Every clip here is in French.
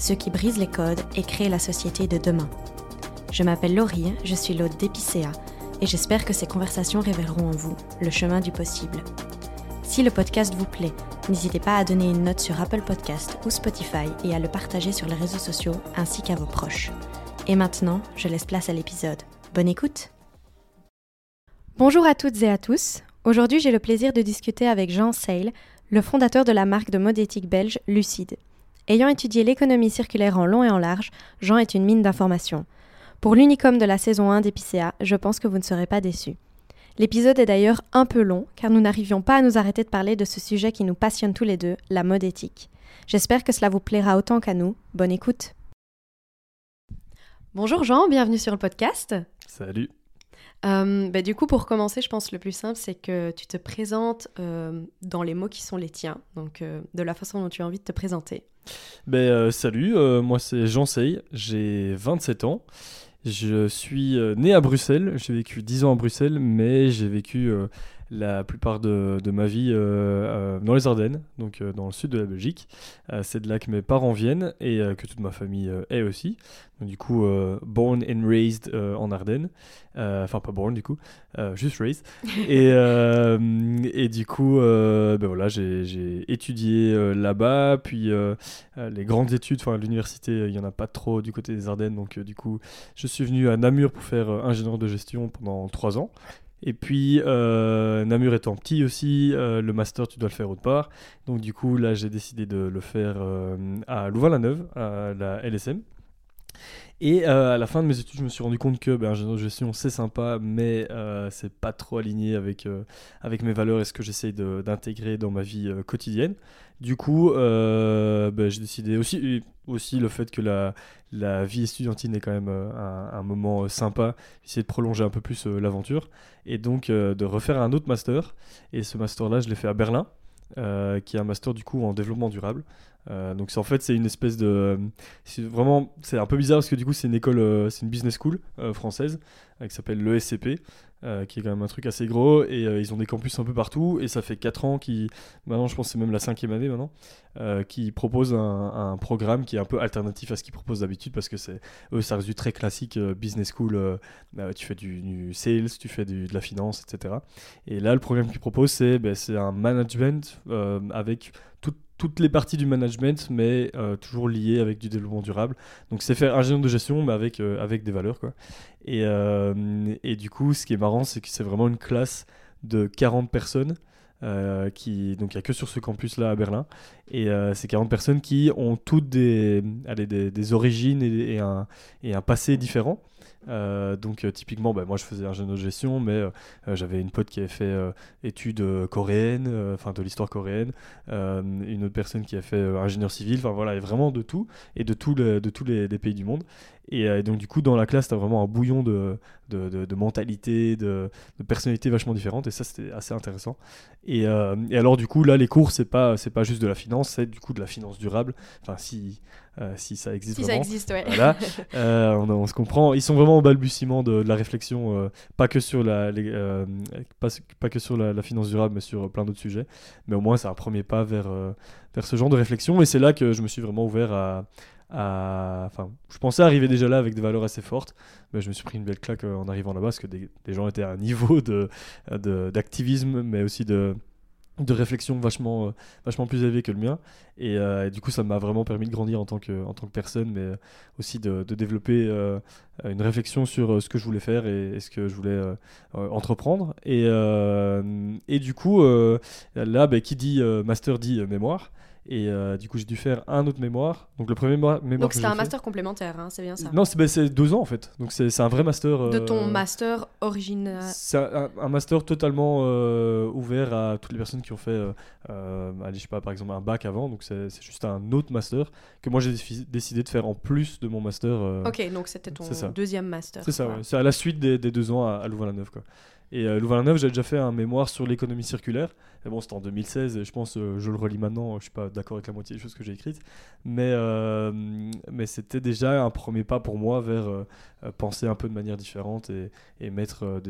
ceux qui brisent les codes et créent la société de demain. Je m'appelle Laurie, je suis l'hôte d'Epicéa et j'espère que ces conversations révéleront en vous le chemin du possible. Si le podcast vous plaît, n'hésitez pas à donner une note sur Apple Podcast ou Spotify et à le partager sur les réseaux sociaux ainsi qu'à vos proches. Et maintenant, je laisse place à l'épisode. Bonne écoute Bonjour à toutes et à tous. Aujourd'hui, j'ai le plaisir de discuter avec Jean Seil, le fondateur de la marque de mode éthique belge Lucide. Ayant étudié l'économie circulaire en long et en large, Jean est une mine d'informations. Pour l'unicum de la saison 1 d'Epicéa, je pense que vous ne serez pas déçus. L'épisode est d'ailleurs un peu long, car nous n'arrivions pas à nous arrêter de parler de ce sujet qui nous passionne tous les deux, la mode éthique. J'espère que cela vous plaira autant qu'à nous. Bonne écoute Bonjour Jean, bienvenue sur le podcast. Salut. Euh, bah, du coup, pour commencer, je pense le plus simple, c'est que tu te présentes euh, dans les mots qui sont les tiens, donc euh, de la façon dont tu as envie de te présenter. Ben, salut, moi c'est Jean Sey, j'ai 27 ans. Je suis né à Bruxelles, j'ai vécu 10 ans à Bruxelles, mais j'ai vécu la plupart de, de ma vie euh, euh, dans les Ardennes, donc euh, dans le sud de la Belgique. c'est de là que mes parents viennent et que toute ma famille est aussi. Donc, du coup, born and raised en Ardennes. Enfin, pas born du coup, juste raised. et, et du coup, ben voilà, j'ai étudié là-bas, puis les grandes études, enfin l'université, il n'y en a pas trop du côté des Ardennes, donc du coup, je suis venu à Namur pour faire ingénieur de gestion pendant trois ans. Et puis, euh, Namur étant petit aussi, euh, le master, tu dois le faire autre part. Donc, du coup, là, j'ai décidé de le faire euh, à Louvain-la-Neuve, à la LSM. Et à la fin de mes études, je me suis rendu compte que ben, ingénieur de gestion, c'est sympa, mais c'est pas trop aligné avec, avec mes valeurs et ce que j'essaye d'intégrer dans ma vie quotidienne. Du coup, ben, j'ai décidé aussi, aussi le fait que la, la vie estudiantine est quand même un, un, moment sympa, essayer de prolonger un peu plus l'aventure et donc de refaire un autre master. Et ce master-là, je l'ai fait à Berlin, qui est un master du coup en développement durable. Euh, donc en fait c'est une espèce de c'est vraiment c'est un peu bizarre parce que du coup c'est une école euh, c'est une business school euh, française qui s'appelle l'ESCP qui est quand même un truc assez gros et ils ont des campus un peu partout et ça fait 4 ans qui maintenant je pense c'est même la cinquième année maintenant qui propose un, programme qui est un peu alternatif à ce qu'ils proposent d'habitude parce que c'est eux ça reste du très classique business school tu fais du, sales tu fais de la finance etc et là le programme qu'ils proposent c'est ben, c'est un management avec toute toutes les parties du management, mais euh, toujours liées avec du développement durable. Donc c'est faire ingénieur de gestion, mais avec, euh, avec des valeurs. Quoi. Et, euh, et, du coup, ce qui est marrant, c'est que c'est vraiment une classe de 40 personnes. qui, donc il n'y a que sur ce campus-là à Berlin. Et c'est 40 personnes qui ont toutes des, allez, des, origines et, un, et un passé différent. Euh, donc euh, typiquement, bah, moi je faisais ingénieur de gestion, mais euh, j'avais une pote qui avait fait études coréennes, enfin de l'histoire coréenne, une autre personne qui a fait ingénieur civil, enfin voilà, et vraiment de tout, et de, tous les, pays du monde. Et, donc du coup dans la classe, tu as vraiment un bouillon de, de, de, mentalité, de, de personnalités vachement différentes, et ça c'était assez intéressant. Et, alors du coup là, les cours, c'est pas, pas juste de la finance c'est du coup de la finance durable. Enfin, si, si ça existe si vraiment. ça existe, ouais. Voilà, on, on, se comprend. Ils sont vraiment au balbutiement de, de la réflexion, pas que sur, la, les, pas, pas, que sur la, la, finance durable, mais sur plein d'autres sujets. Mais au moins, c'est un premier pas vers, vers ce genre de réflexion. Et c'est là que je me suis vraiment ouvert à, Enfin, je pensais arriver déjà là avec des valeurs assez fortes, mais je me suis pris une belle claque euh, en arrivant là-bas parce que des, gens étaient à un niveau d'activisme, de, mais aussi de, de réflexion vachement, euh, vachement plus élevé que le mien. Euh, et, du coup, ça m'a vraiment permis de grandir en tant que, personne, mais aussi de, de développer une réflexion sur ce que je voulais faire et, ce que je voulais entreprendre. Et, et du coup, là, bah, qui dit master dit mémoire. Et euh, du coup, j'ai dû faire un autre mémoire. Donc, le premier mémoire. Donc, c'était un master complémentaire, hein, c'est bien ça Non, c'est bah, deux ans en fait. Donc, c'est un vrai master. De ton euh, master original C'est un, master totalement euh, ouvert à toutes les personnes qui ont fait, allez, je sais pas, par exemple, un bac avant. Donc, c'est juste un autre master que moi j'ai décidé de faire en plus de mon master. ok, donc c'était ton deuxième master. C'est ça, ouais. C'est à la suite des, deux ans à, à Louvain-la-Neuve, quoi. Et euh, Louvain-la-Neuve, j'avais déjà fait un mémoire sur l'économie circulaire. Et bon, c'était en 2016, et je pense, euh, je le relis maintenant, je suis pas d'accord avec la moitié des choses que j'ai écrites. Mais, euh, mais c'était déjà un premier pas pour moi vers penser un peu de manière différente et, et mettre,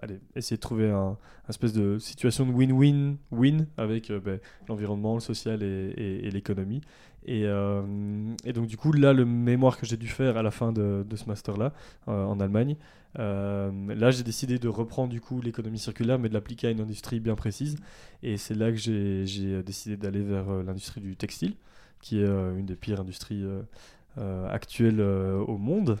allez, essayer de trouver un, espèce de situation de win-win-win avec ben, l'environnement, le social et, l'économie. Et, donc du coup, là, le mémoire que j'ai dû faire à la fin de ce master-là, en Allemagne, euh, là, j'ai décidé de reprendre du coup l'économie circulaire, mais de l'appliquer à une industrie bien précise. Et c'est là que j'ai décidé d'aller vers euh, l'industrie du textile, qui est euh, une des pires industries actuelles au monde.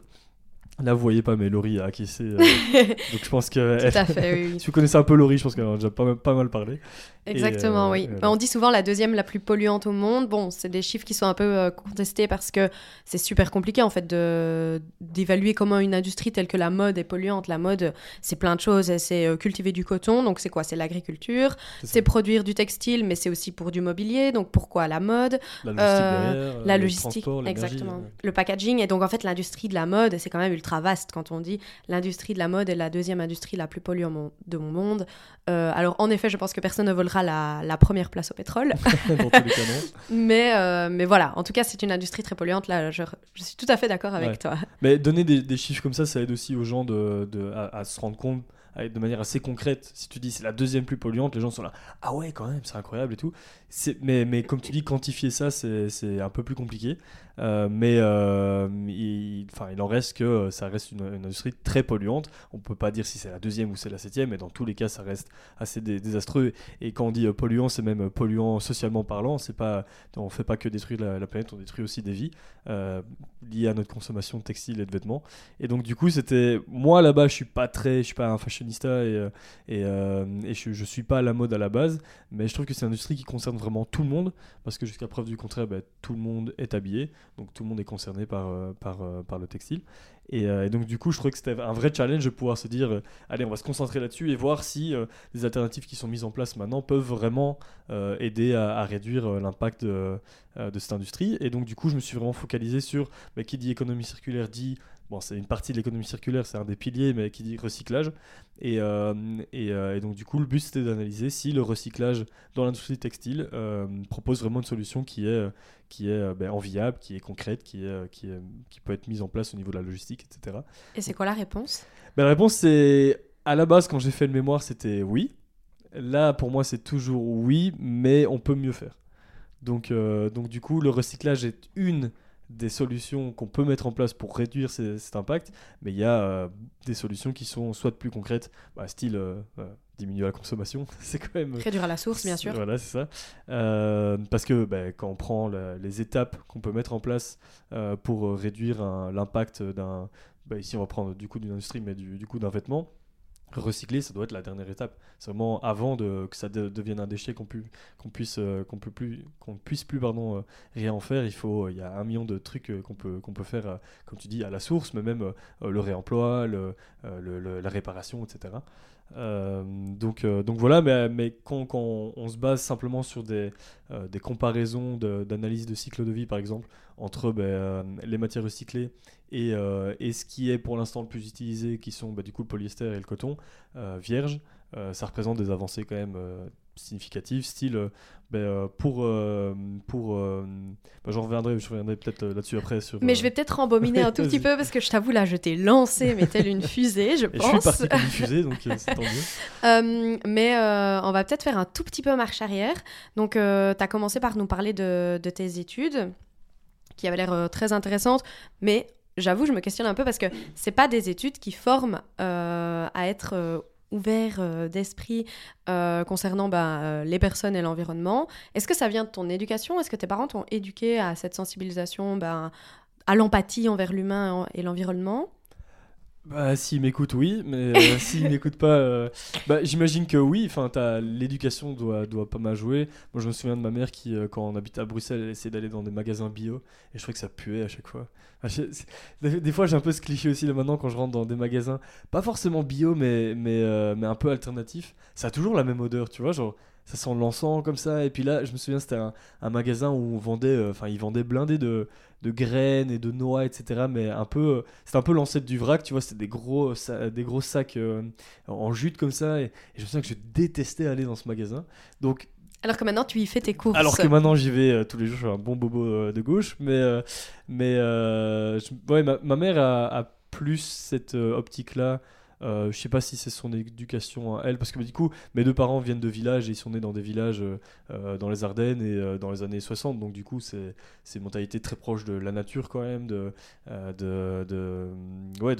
Là, vous voyez pas, mais Laurie a acquiescé. donc, je pense que. Tout à fait, oui. si vous connaissez un peu Laurie, je pense qu'elle a déjà pas, pas mal parlé. Exactement, oui. Bah, on dit souvent la deuxième la plus polluante au monde. Bon, c'est des chiffres qui sont un peu euh, contestés parce que c'est super compliqué en fait d'évaluer comment une industrie telle que la mode est polluante. La mode, c'est plein de choses. C'est euh, cultiver du coton, donc c'est quoi? C'est l'agriculture. C'est produire du textile, mais c'est aussi pour du mobilier. Donc pourquoi la mode? La logistique, euh, la logistique exactement. Le packaging et donc en fait l'industrie de la mode, c'est quand même ultra vaste quand on dit l'industrie de la mode est la deuxième industrie la plus polluante de mon monde. alors en effet, je pense que personne ne volera la, première place au pétrole. mais, euh, mais voilà, en tout cas, c'est une industrie très polluante. Là, je, suis tout à fait d'accord avec toi. Mais donner des, chiffres comme ça, ça aide aussi aux gens de, à, se rendre compte de manière assez concrète. Si tu dis c'est la deuxième plus polluante, les gens sont là, ah ouais, quand même, c'est incroyable et tout. Mais, mais comme tu dis, quantifier ça, c'est un peu plus compliqué. Euh, mais euh, il, en reste que ça reste une, industrie très polluante. On peut pas dire si c'est la deuxième ou c'est la septième, mais dans tous les cas, ça reste assez désastreux. Et quand on dit euh, polluant, c'est même polluant socialement parlant. C'est pas, on fait pas que détruire la, planète, on détruit aussi des vies liées à notre consommation de textiles et de vêtements. Et donc du coup, c'était moi là-bas, je suis pas très, je suis pas un fashionista et je, je suis pas à la mode à la base, mais je trouve que c'est une industrie qui concerne vraiment tout le monde parce que jusqu'à preuve du contraire, bah, tout le monde est habillé. Donc tout le monde est concerné par, euh, euh, par le textile. Euh, et, donc du coup, je trouvais que c'était un vrai challenge de pouvoir se dire, allez, on va se concentrer là-dessus et voir si les alternatives qui sont mises en place maintenant peuvent vraiment aider à, réduire l'impact de, de, cette industrie. Et donc du coup, je me suis vraiment focalisé sur, bah, qui dit économie circulaire dit bon, c'est une partie de l'économie circulaire, c'est un des piliers, mais qui dit recyclage. Et, euh, euh, et, donc, du coup, le but, c'était d'analyser si le recyclage dans l'industrie textile euh, propose vraiment une solution qui est, qui est ben, enviable, qui est concrète, qui, est, qui, qui peut être mise en place au niveau de la logistique, etc. Et c'est quoi la réponse? Ben, La réponse, c'est à la base, quand j'ai fait le mémoire, c'était oui. Là, pour moi, c'est toujours oui, mais on peut mieux faire. Donc, donc du coup, le recyclage est une des solutions qu'on peut mettre en place pour réduire cet impact, mais il y a euh, des solutions qui sont soit plus concrètes, bah, style euh, euh, diminuer la consommation, c'est quand même... Réduire à la source, bien sûr. Voilà, c'est ça. parce que bah, quand on prend les étapes qu'on peut mettre en place pour réduire l'impact d'un... Bah, ici, on va prendre du coup d'une industrie, mais du, du coup d'un vêtement recycler, ça doit être la dernière étape. C'est vraiment avant de, que ça devienne un déchet qu'on qu'on puisse, euh, qu'on peut plus, qu'on puisse plus euh, rien en faire. Il faut, il y a un million de trucs euh, qu'on peut, qu'on peut faire, comme tu dis, à la source, mais même le réemploi, la réparation, etc. Euh, donc, euh, donc voilà, mais, quand, quand, on se base simplement sur des, euh, comparaisons d'analyse de, cycle de vie, par exemple, entre ben, les matières recyclées et, et, ce qui est pour l'instant le plus utilisé, qui sont ben, du coup le polyester et le coton vierge, ça représente des avancées quand même significatives, style euh, ben, euh, pour euh, pour ben, j'en reviendrai, je reviendrai peut-être là-dessus après sur. Mais je vais peut-être rembobiner un tout petit peu parce que je t'avoue, là, je t'ai lancé, mais telle une fusée, je et je suis pense. parti comme une fusée, donc c'est tant mieux. Mais on va peut-être faire un tout petit peu marche arrière. Donc, tu as commencé par nous parler de, de tes études, qui avaient l'air très intéressantes, mais j'avoue, je me questionne un peu parce que c'est pas des études qui forment euh, à être euh, ouvert euh, d'esprit euh, concernant bah, euh, les personnes et l'environnement. Est-ce que ça vient de ton éducation? Est-ce que tes parents t'ont éduqué à cette sensibilisation, bah, à l'empathie envers l'humain et l'environnement? Bah, s'ils m'écoutent, oui, mais euh, s'ils m'écoutent pas, euh, bah, j'imagine que oui. Enfin, l'éducation doit, doit pas mal jouer. Moi, je me souviens de ma mère qui, euh, quand on habitait à Bruxelles, elle essayait d'aller dans des magasins bio et je trouvais que ça puait à chaque fois. Je- c'est- Des, des fois, j'ai un peu ce cliché aussi là maintenant quand je rentre dans des magasins, pas forcément bio, mais, mais, euh, mais un peu alternatif. Ça a toujours la même odeur, tu vois, genre ça sent l'encens comme ça. Et puis là, je me souviens, c'était un, un magasin où on vendait, euh, enfin, ils vendaient blindés de, de graines et de noix, etc. Mais un peu, euh, c'était un peu l'ancêtre du vrac, tu vois, c'était des gros, sa- des gros sacs euh, en jute comme ça. Et, et je me souviens que je détestais aller dans ce magasin. Donc, Alors que maintenant, tu y fais tes courses. alors que maintenant j'y vais euh, tous les jours, je suis un bon bobo de gauche, mais, mais je- ouais, ma, ma mère a, a plus cette optique-là. Euh, je sais pas si c'est son éducation à elle, parce que bah, du coup, mes deux parents viennent de villages et ils sont nés dans des villages euh, euh, dans les Ardennes et euh, dans les années 60, donc du coup, c'est une mentalité très proche de la nature quand même, de, de, de- ouais,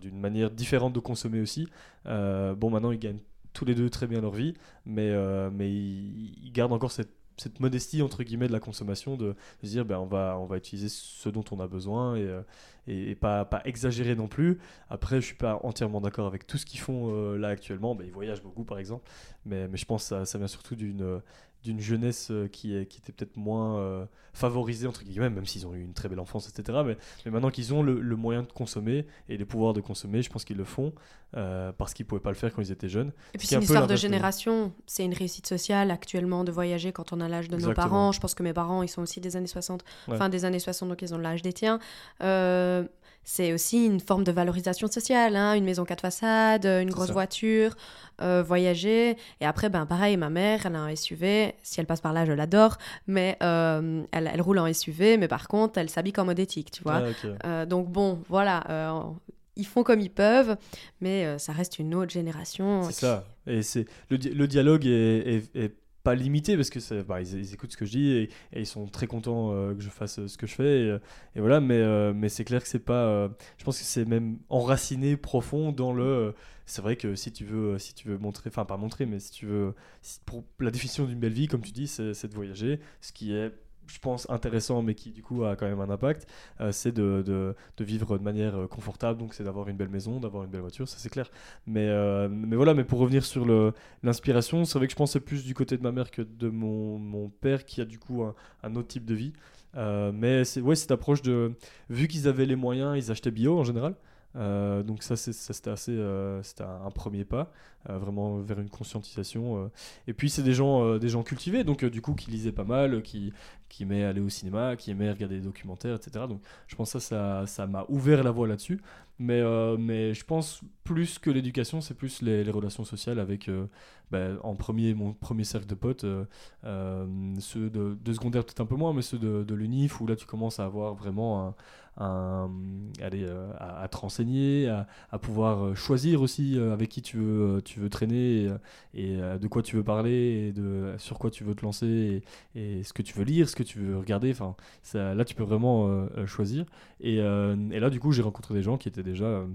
d'une manière différente de consommer aussi. Bon, maintenant, ils gagnent tous les deux très bien leur vie, mais, ils gardent encore cette, cette modestie entre guillemets de la consommation, de, se dire ben, on, va, on va utiliser ce dont on a besoin et, euh, et, pas, pas exagérer non plus. Après, je suis pas entièrement d'accord avec tout ce qu'ils font euh, là actuellement. Ben, ils voyagent beaucoup par exemple, mais, je pense que ça vient surtout d'une d'une jeunesse euh, qui, était peut-être moins euh, favorisée entre guillemets, même s'ils ont eu une très belle enfance, etc. Mais, mais maintenant qu'ils ont le, le moyen de consommer et le pouvoir de consommer, je pense qu'ils le font euh, parce qu'ils pouvaient pas le faire quand ils étaient jeunes. Et puis c'est est une un histoire de génération. C'est une réussite sociale actuellement de voyager quand on a l'âge de nos parents. Je pense que mes parents, ils sont aussi des années 60, Ouais. fin des années 60, donc ils ont l'âge des tiens. Euh, c'est aussi une forme de valorisation sociale, hein, une maison quatre façades, une C'est grosse ça. voiture, euh, voyager. Et après, ben pareil, ma mère, elle a un SUV. Si elle passe par là, je l'adore. Mais euh, elle, elle roule en SUV, mais par contre, elle s'habille en mode éthique, tu vois. Ah. Euh, donc bon, voilà, euh, ils font comme ils peuvent, mais euh, ça reste une autre génération. C'est qui- ça. Et c'est le, di- le dialogue est, est- est limité parce que bah, ils, écoutent ce que je dis et, ils sont très contents euh, que je fasse euh, ce que je fais et, voilà. Mais euh, mais c'est clair que c'est pas. je pense que c'est même enraciné profond dans le. c'est vrai que si tu veux si tu veux montrer, enfin pas montrer, mais si tu veux si- pour la définition d'une belle vie, comme tu dis, c'est de voyager, ce qui est je pense intéressant mais qui du coup a quand même un impact euh, c'est de, vivre de manière euh, confortable donc c'est d'avoir une belle maison d'avoir une belle voiture ça c'est clair mais, euh, voilà, mais pour revenir sur l'inspiration, c'est vrai que je pensais plus du côté de ma mère que de mon, père qui a du coup un, autre type de vie. Mais c'est ouais, cette approche de. Vu qu'ils avaient les moyens, ils achetaient bio en général. Euh, donc ça, c'était assez, euh, c'était un, premier pas, euh, vraiment vers une conscientisation. Et puis c'est des gens, cultivés, donc du coup qui lisaient pas mal, qui, qui aimaient aller au cinéma, qui aimaient regarder des documentaires, etc. Donc je pense que ça, ça, m'a ouvert la voie là-dessus. Mais, je pense plus que l'éducation, c'est plus les, relations sociales avec, ben, en premier, mon premier cercle de potes, ceux de, secondaire peut-être un peu moins, mais ceux de, l'UNIF, où là tu commences à avoir vraiment un- allez, euh, à, à te renseigner, à, pouvoir euh, choisir aussi euh, avec qui tu veux, euh, tu veux traîner, et, euh, euh, de quoi tu veux parler, de, sur quoi tu veux te lancer, et, ce que tu veux lire, ce que tu veux regarder. Enfin, là tu peux vraiment euh, euh, choisir. Et, euh, là, du coup, j'ai rencontré des gens qui étaient déjà euh,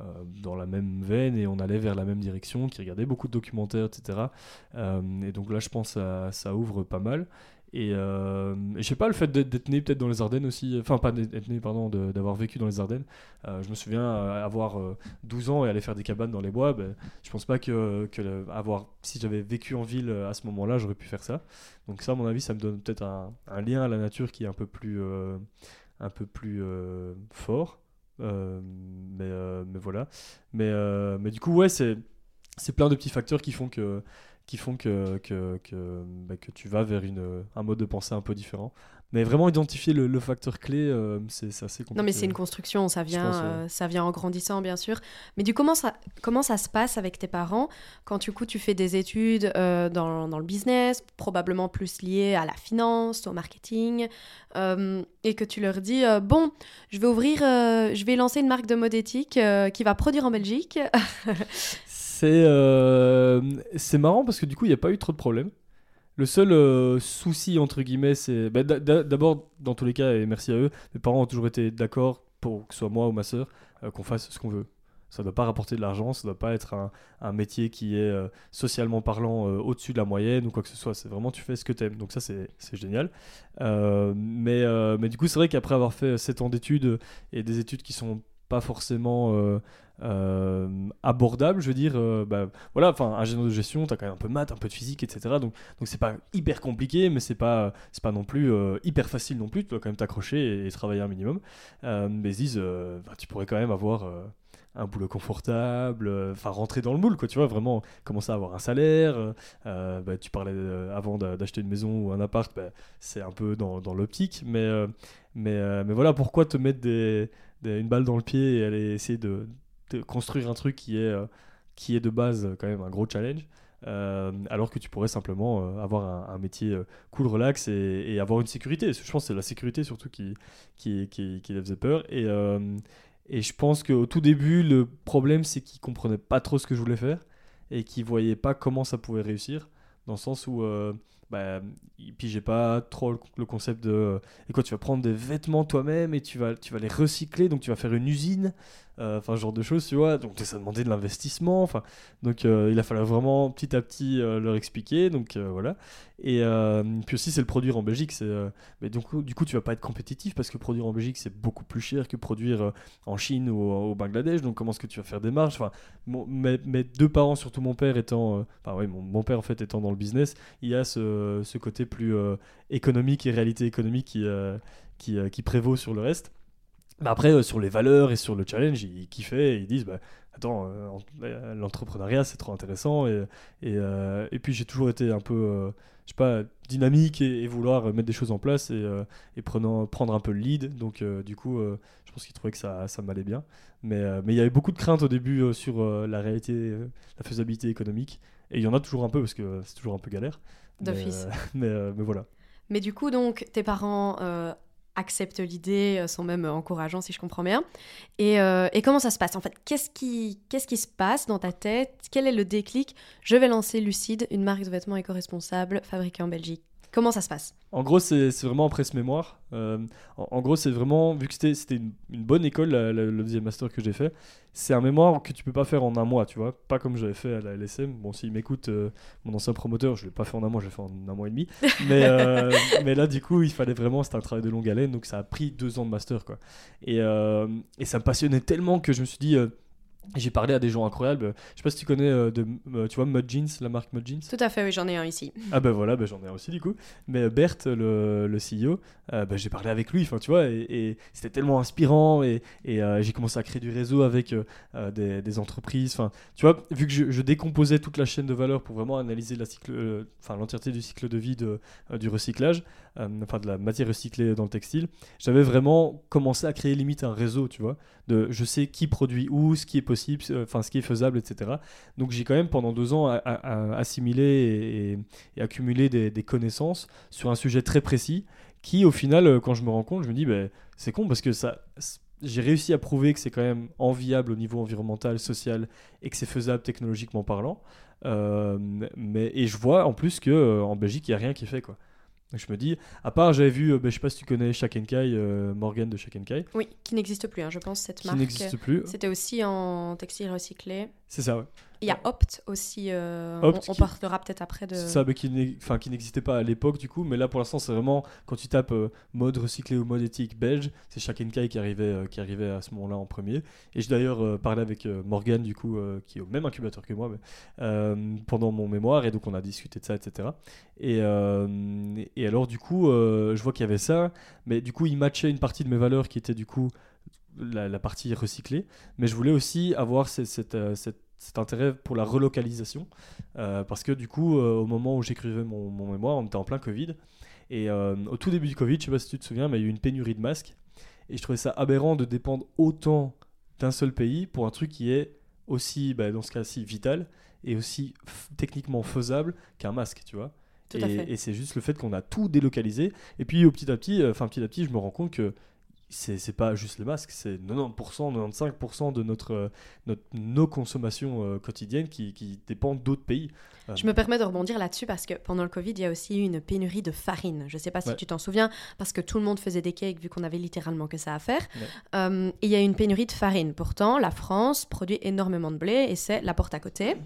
euh, dans la même veine et on allait vers la même direction, qui regardaient beaucoup de documentaires, etc. Euh, et donc là, je pense que ça ouvre pas mal. Et, euh, et je sais pas, le fait d'être né peut-être dans les Ardennes aussi, enfin pas d'être né, pardon, d'avoir vécu dans les Ardennes. euh, je me souviens euh, avoir euh, 12 ans et aller faire des cabanes dans les bois. Ben, je pense pas que, avoir, si j'avais vécu en ville euh, à ce moment-là, j'aurais pu faire ça. Donc ça, à mon avis, ça me donne peut-être un, lien à la nature qui est un peu plus, euh, un peu plus euh, fort. Euh, mais, euh, mais voilà. Mais, euh, mais du coup, ouais, c'est plein de petits facteurs qui font que qui font que, que, que, bah, que tu vas vers une, un mode de pensée un peu différent. mais vraiment identifier le, le facteur clé, euh, c'est assez compliqué. Non, mais c'est une construction, ça vient, pense, ouais. euh, ça vient en grandissant, bien sûr. Mais du coup, comment ça, comment ça se passe avec tes parents quand du coup tu fais des études euh, dans, dans le business, probablement plus liées à la finance, au marketing, et que tu leur dis bon, je vais ouvrir, je vais lancer une marque de mode éthique qui va produire en Belgique. C'est euh, c'est marrant parce que du coup, il n'y a pas eu trop de problèmes. Le seul euh, souci, entre guillemets, c'est. bah, d'a- d'a- D'abord, dans tous les cas, et merci à eux, mes parents ont toujours été d'accord pour que ce soit moi ou ma soeur, qu'on fasse ce qu'on veut. Ça ne doit pas rapporter de l'argent, ça ne doit pas être un, un métier qui est euh, socialement parlant euh, au-dessus de la moyenne ou quoi que ce soit. C'est vraiment tu fais ce que tu aimes. Donc ça, c'est génial. Euh, mais, euh, mais du coup, c'est vrai qu'après avoir fait 7 ans d'études et des études qui sont pas forcément euh, euh, abordables, je veux dire, euh, bah, voilà, enfin, ingénieur de gestion, tu as quand même un peu de maths, un peu de physique, etc. Donc, donc c'est pas hyper compliqué, mais c'est pas, c'est pas non plus euh, hyper facile non plus. Tu dois quand même t'accrocher et, travailler un minimum. Euh, mais ils se disent, euh, bah, tu pourrais quand même avoir euh, un boulot confortable, euh, enfin rentrer dans le moule, quoi, tu vois, vraiment commencer à avoir un salaire. euh, euh, bah, tu parlais euh, avant d'a- d'acheter une maison ou un appart, bah, c'est un peu dans, dans l'optique, mais, euh, mais, euh, mais voilà, pourquoi te mettre des- une balle dans le pied et aller essayer de, de construire un truc qui est, euh, qui est de base euh, quand même un gros challenge euh, alors que tu pourrais simplement avoir un, métier cool, relax et, avoir une sécurité. Je pense que c'est la sécurité surtout qui, qui, qui, les faisait peur. Et, et je pense qu'au tout début, le problème, c'est qu'ils comprenaient pas trop ce que je voulais faire et qu'ils voyaient pas comment ça pouvait réussir. Dans le sens où, bah, ils pigeaient pas trop le, le concept de. et quoi, tu vas prendre des vêtements toi-même et tu vas, tu vas les recycler, donc tu vas faire une usine, enfin, ce genre de choses, tu vois. Donc, ça demandait de l'investissement, enfin. Donc, euh, il a fallu vraiment petit à petit euh, leur expliquer, donc euh, voilà. Et euh, puis aussi, c'est le produire en Belgique, c'est. euh, mais du coup, du coup, tu vas pas être compétitif parce que produire en Belgique, c'est beaucoup plus cher que produire euh, en Chine ou au Bangladesh. Donc, comment est-ce que tu vas faire des marges? Enfin, mes, deux parents, surtout mon père étant. euh, Enfin, oui, mon, père en fait étant dans le business, il y a ce, côté plus euh, économique et réalité économique euh, euh, qui prévaut sur le reste. Mais après, euh, sur les valeurs et sur le challenge, ils kiffaient et ils disent bah, Attends, euh, en- l'entrepreneuriat c'est trop intéressant. Et, et, euh, et puis j'ai toujours été un peu, je sais pas, dynamique et, et vouloir mettre des choses en place et, et prenant, prendre un peu le lead. Donc du coup, je pense qu'ils trouvaient que ça, ça m'allait bien. Mais mais il y avait beaucoup de craintes au début sur la réalité, la faisabilité économique. Et il y en a toujours un peu parce que c'est toujours un peu galère. Mais, D'office. mais, mais voilà. Mais du coup, donc, tes parents euh, acceptent l'idée, euh, sont même euh, encourageants, si je comprends bien. Et, euh, et comment ça se passe En fait, qu'est-ce qui, qu'est-ce qui se passe dans ta tête? Quel est le déclic? Je vais lancer Lucide, une marque de vêtements éco-responsables fabriquée en Belgique. Comment ça se passe? En gros, c'est vraiment en presse-mémoire. Euh, en, en gros, c'est vraiment, vu que c'était une, une bonne école, la- la- le deuxième master que j'ai fait, c'est un mémoire que tu peux pas faire en un mois, tu vois. Pas comme j'avais fait à la LSM. Bon, s'il m'écoute, euh, mon ancien promoteur, je l'ai pas fait en un mois, je l'ai fait en un mois et demi. Mais, euh, mais là, du coup, il fallait vraiment, c'était un travail de longue haleine, donc ça a pris deux ans de master, quoi. Et, et ça me passionnait tellement que je me suis dit. J'ai parlé à des gens incroyables. Je sais pas si tu connais, euh, de, euh, tu vois, Mud Jeans, la marque Mud Jeans. Tout à fait, oui, j'en ai un ici. Ah ben voilà, ben j'en ai un aussi du coup. Mais euh, Bert, le, le CEO, euh, ben j'ai parlé avec lui, enfin tu vois, et, et c'était tellement inspirant et, et, j'ai commencé à créer du réseau avec des, des entreprises. Enfin, tu vois, vu que je, je décomposais toute la chaîne de valeur pour vraiment analyser la cycle, enfin l'entièreté du cycle de vie de, du recyclage, enfin de la matière recyclée dans le textile, j'avais vraiment commencé à créer limite un réseau, tu vois, de je sais qui produit où, ce qui est possible, euh, enfin ce qui est faisable, etc. Donc j'ai quand même pendant deux ans assimilé et, accumuler des, connaissances sur un sujet très précis qui, au final, euh, quand je me rends compte, je me dis, ben, c'est con parce que j'ai réussi à prouver que c'est quand même enviable au niveau environnemental, social et que c'est faisable technologiquement parlant. Euh, mais, et je vois en plus que euh, en Belgique, il n'y a rien qui est fait. Quoi. Donc je me dis, à part, j'avais vu, euh, ben, je sais pas si tu connais Shakenkai, euh, Morgan de Shakenkai, Oui, qui n'existe plus, hein, je pense, cette qui marque. n'existe plus. C'était aussi en textile recyclé. C'est ça, ouais. Il y a Opt aussi. euh, Opt on, on qui- parlera peut-être après de. Ça, mais qui n'existait pas à l'époque du coup, mais là pour l'instant c'est vraiment quand tu tapes euh, mode recyclé ou mode éthique belge, c'est Shakenkai qui arrivait, euh, qui arrivait à ce moment-là en premier. Et j'ai d'ailleurs parlé avec Morgan du coup, qui est au même incubateur que moi, mais, pendant mon mémoire et donc on a discuté de ça, etc. Et, et alors du coup, je vois qu'il y avait ça, mais du coup il matchait une partie de mes valeurs qui était du coup la, la partie recyclée, mais je voulais aussi avoir cette- cette, cette- cet intérêt pour la relocalisation. Euh, parce que du coup, euh, au moment où j'écrivais mon, mon mémoire, on était en plein Covid. Et au tout début du Covid, je sais pas si tu te souviens, mais il y a eu une pénurie de masques. Et je trouvais ça aberrant de dépendre autant d'un seul pays pour un truc qui est aussi, bah, dans ce cas-ci, vital et aussi techniquement faisable qu'un masque, tu vois. Tout et, et c'est juste le fait qu'on a tout délocalisé. Et puis au petit à petit, enfin petit à petit, je me rends compte que c'est c'est pas juste les masques, c'est 90%, 95% de notre, euh, notre, nos consommations euh, quotidiennes qui, qui dépendent d'autres pays. Euh, Je me permets de rebondir là-dessus parce que pendant le Covid, il y a aussi eu une pénurie de farine. Je ne sais pas si Ouais. tu t'en souviens, parce que tout le monde faisait des cakes vu qu'on avait littéralement que ça à faire. Ouais. Euh, il y a eu une pénurie de farine. Pourtant, la France produit énormément de blé et c'est la porte à côté.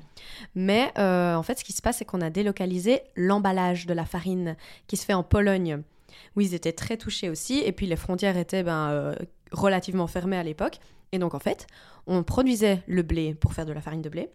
Mais euh, en fait, ce qui se passe, c'est qu'on a délocalisé l'emballage de la farine qui se fait en Pologne, où ils étaient très touchés aussi. Et puis les frontières étaient ben, euh, relativement fermées à l'époque. Et donc, en fait, on produisait le blé pour faire de la farine de blé.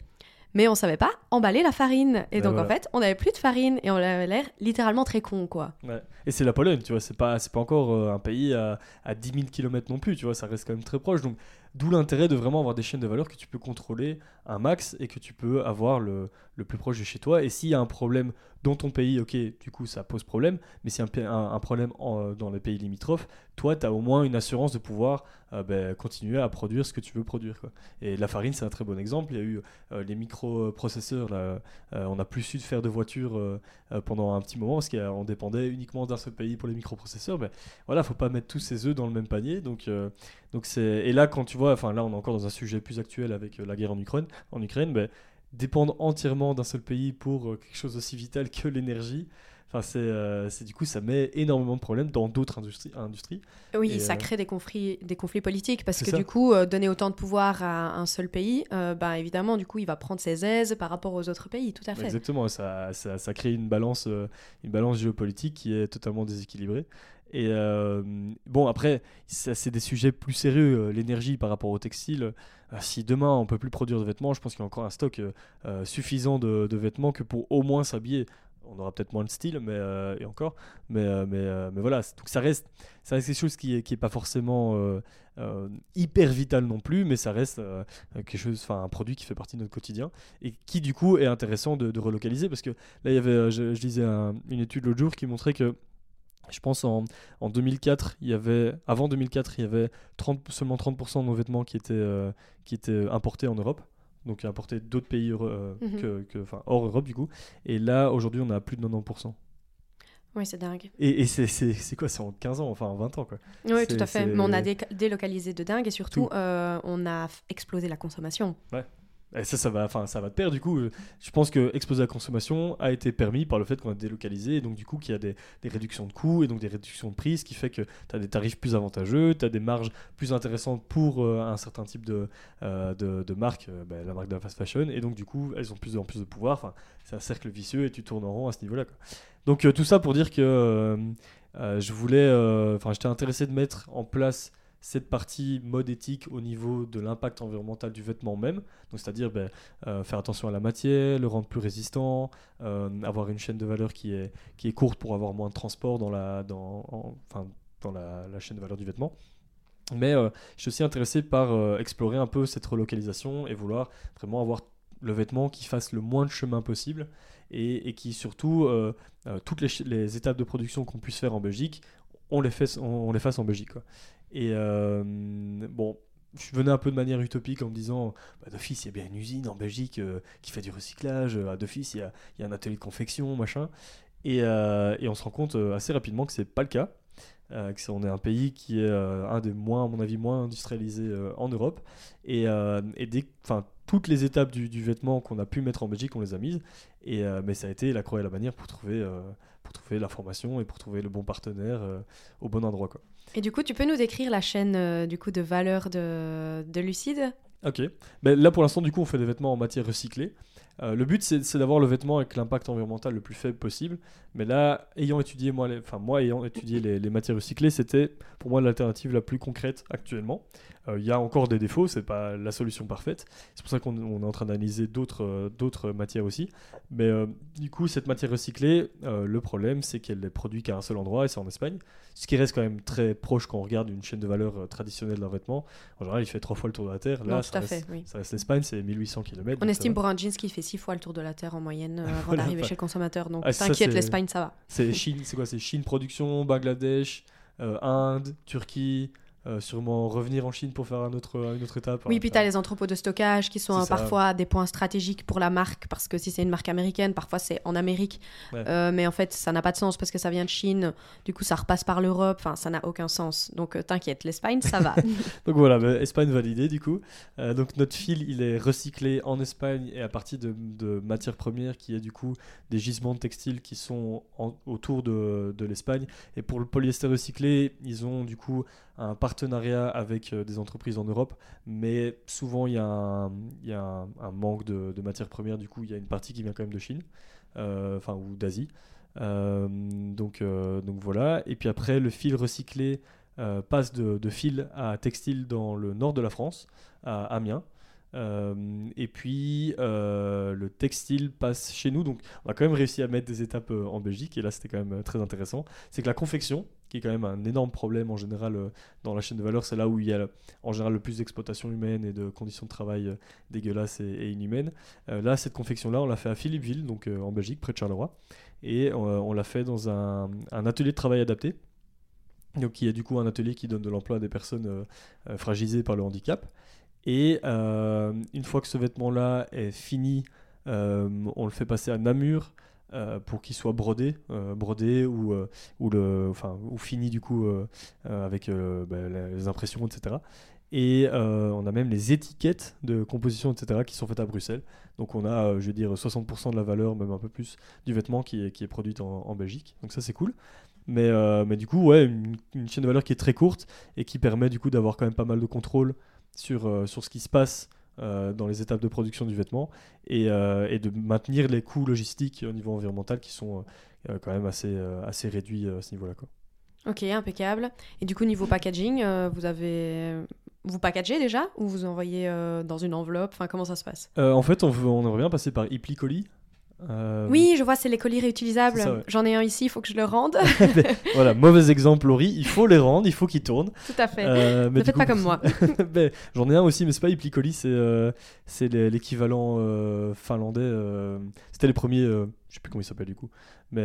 Mais on savait pas emballer la farine. Et donc, en fait, on n'avait plus de farine et on avait l'air littéralement très con, quoi. Ouais. Et c'est la Pologne, tu vois, c'est pas, c'est pas encore euh, un pays à, à 10 000 km non plus, tu vois, ça reste quand même très proche. Donc, d'où l'intérêt de vraiment avoir des chaînes de valeur que tu peux contrôler un max et que tu peux avoir le, le plus proche de chez toi. Et s'il y a un problème dans ton pays, ok, du coup, ça pose problème, mais a un, un- un problème en- dans les pays limitrophes, toi, tu as au moins une assurance de pouvoir euh, ben, continuer à produire ce que tu veux produire. Quoi. Et la farine, c'est un très bon exemple. Il y a eu euh, les microprocesseurs, là, euh, on n'a plus su faire de voitures euh, euh, pendant un petit moment parce qu'on dépendait uniquement d'un seul pays pour les microprocesseurs. Mais voilà, faut pas mettre tous ses œufs dans le même panier. Donc, euh, donc c'est et là quand tu vois, enfin là on est encore dans un sujet plus actuel avec euh, la guerre en Ukraine, en Ukraine, ben, dépendre entièrement d'un seul pays pour euh, quelque chose aussi vital que l'énergie. Enfin, c'est, euh, c'est du coup, ça met énormément de problèmes dans d'autres industries. industries. Oui, Et, ça euh, crée des conflits, des conflits politiques parce que ça. du coup, euh, donner autant de pouvoir à un seul pays, bah, évidemment, du coup, il va prendre ses aises par rapport aux autres pays, tout à fait. Exactement, ça, ça, ça crée une balance, une balance géopolitique qui est totalement déséquilibrée. Et euh, bon, après, c'est des sujets plus sérieux. euh, L'énergie par rapport au textile. euh, si demain on peut plus produire de vêtements, je pense qu'il y a encore un stock suffisant de, vêtements que pour au moins s'habiller. On aura peut-être moins de style, mais et encore. Mais, mais, mais voilà, donc ça reste, ça quelque chose qui est, qui est pas forcément hyper vital non plus, mais ça reste quelque chose, un produit qui fait partie de notre quotidien et qui du coup est intéressant de, relocaliser parce que là il y avait, je, je lisais un- une étude l'autre jour qui montrait que je pense en, en 2004, il y avait, avant 2004, il y avait 30, seulement 30% de nos vêtements qui étaient, euh, qui étaient importés en Europe. Donc importés d'autres pays euh, Mhm. que, que- hors Europe du coup. Et là aujourd'hui on a plus de 90%. Oui, c'est dingue. Et, et c'est- quoi? C'est en 15 ans, enfin en 20 ans quoi. Oui, tout à fait. Mais on a dé- délocalisé de dingue et surtout, Tout. euh, on a explosé la consommation. Ça, ça va, enfin, ça va. Du coup, euh, je pense que exploser la consommation a été permis par le fait qu'on a délocalisé, et donc du coup qu'il y a des, réductions de coûts et donc des réductions de prix, ce qui fait que tu as des tarifs plus avantageux, tu as des marges plus intéressantes pour euh, un certain type de, euh, de, marque, bah, la marque de la fast fashion, et donc du coup elles ont plus en plus de pouvoir. Enfin, c'est un cercle vicieux et tu tournes en rond à ce niveau-là. Donc tout ça pour dire que je voulais, enfin, j'étais intéressé de mettre en place cette partie mode éthique au niveau de l'impact environnemental du vêtement même. Donc, c'est-à-dire ben, euh, faire attention à la matière, le rendre plus résistant, euh, avoir une chaîne de valeur qui est, qui est courte pour avoir moins de transport dans la, dans, en- enfin, dans la, chaîne de valeur du vêtement. Mais euh, je suis aussi intéressé par explorer un peu cette relocalisation et vouloir vraiment avoir le vêtement qui fasse le moins de chemin possible et, qui surtout, toutes les, les étapes de production qu'on puisse faire en Belgique, on les, fait, on les fasse en Belgique. quoi. Et euh, bon, je venais un peu de manière utopique en me disant, bah, d'office, il y a bien une usine en Belgique euh, qui fait du recyclage, euh, d'office, il y a, un atelier de confection, machin. Et, et on se rend compte assez rapidement que c'est pas le cas. Euh, que c'est- on est un pays qui est un des moins, à mon avis, moins industrialisés en Europe. Et, et dès, toutes les étapes du, vêtement qu'on a pu mettre en Belgique, on les a mises. Et, mais ça a été la croix et la bannière pour trouver, pour trouver l'information et pour trouver le bon partenaire au bon endroit. Quoi. Et du coup, tu peux nous décrire la chaîne euh, du coup de valeur de, de Lucide? Ok. Ben, là, pour l'instant, du coup, on fait des vêtements en matière recyclée. Euh, le but, c'est d'avoir le vêtement avec l'impact environnemental le plus faible possible. Mais là, ayant étudié, moi, ayant étudié les matières recyclées, c'était pour moi l'alternative la plus concrète actuellement. Euh, Il y a encore des défauts, c'est pas la solution parfaite. C'est pour ça qu'on on est en train d'analyser d'autres euh, d'autres matières aussi. Mais euh, du coup, cette matière recyclée, le problème, c'est qu'elle est produite qu'à un seul endroit, et c'est en Espagne. Ce qui reste quand même très proche quand on regarde une chaîne de valeur traditionnelle d'un vêtement. En général, il fait trois fois le tour de la Terre. Là, Non, ça reste- oui. reste l'Espagne, c'est 1800 km. On estime pour un jeans qui fait six fois le tour de la Terre en moyenne avant Voilà, d'arriver bah. chez le consommateur. Donc Ah, t'inquiète, l'Espagne, ça va. C'est Chine, c'est quoi? C'est Chine production, Bangladesh, euh, Inde, Turquie. Euh, sûrement revenir en Chine pour faire un autre, une autre étape. Oui, Enfin, puis tu as les entrepôts de stockage qui sont euh, parfois des points stratégiques pour la marque, parce que si c'est une marque américaine, parfois c'est en Amérique. Ouais. Euh, mais en fait, ça n'a pas de sens parce que ça vient de Chine. Du coup, ça repasse par l'Europe. Enfin, ça n'a aucun sens. Donc, euh, t'inquiète, l'Espagne, ça va. Donc voilà, bah, Espagne validée du coup. Donc notre fil, il est recyclé en Espagne et à partir de, de matières premières qui est du coup des gisements de textiles qui sont en- autour de, de l'Espagne. Et pour le polyester recyclé, ils ont du coup un partenariat avec euh, des entreprises en Europe, mais souvent il y a un, manque de, matières premières. Du coup, il y a une partie qui vient quand même de Chine, euh, enfin ou d'Asie. Euh, donc, voilà. Et puis après, le fil recyclé passe de, fil à textile dans le nord de la France, à Amiens. Et puis le textile passe chez nous, donc on a quand même réussi à mettre des étapes en Belgique, et là c'était quand même très intéressant. C'est que la confection, qui est quand même un énorme problème en général euh, dans la chaîne de valeur, c'est là où il y a en général le plus d'exploitation humaine et de conditions de travail euh, dégueulasses et, inhumaines. Euh, là, cette confection-là, on l'a fait à Philippeville, donc en Belgique, près de Charleroi, et on l'a fait dans un, atelier de travail adapté. Donc, qui est du coup un atelier qui donne de l'emploi à des personnes fragilisées par le handicap. Et une fois que ce vêtement-là est fini, on le fait passer à Namur euh, pour qu'il soit brodé, euh, ou, euh, fini du coup euh, euh, avec bah, les impressions, etc. Et on a même les étiquettes de composition, etc., qui sont faites à Bruxelles. Donc on a, je veux dire, 60% de la valeur, même un peu plus, du vêtement qui est, qui est produite en, Belgique. Donc ça, c'est cool. Mais, du coup, ouais, une, chaîne de valeur qui est très courte et qui permet du coup d'avoir quand même pas mal de contrôle sur ce qui se passe euh, dans les étapes de production du vêtement et, euh, et de maintenir les coûts logistiques au niveau environnemental qui sont euh, quand même assez, assez réduits à ce niveau-là. quoi. ok, impeccable. Et du coup, niveau packaging, vous avez. Vous packagez déjà ou vous envoyez dans une enveloppe? Enfin, comment ça se passe? En fait, on, veut- on aimerait bien passer par Ipli Colis. Euh, Oui, je vois, c'est les colis réutilisables. ouais. J'en ai un ici, il faut que je le rende. voilà, mauvais exemple, Laurie. Il faut les rendre, il faut qu'ils tournent. Tout à fait. Euh, ne faites coup- pas comme moi. Ben, J'en ai un aussi, mais c'est pas Iplicoli, c'est euh, l'équivalent euh, finlandais. C'était les premiers, je sais plus comment il s'appelle du coup, mais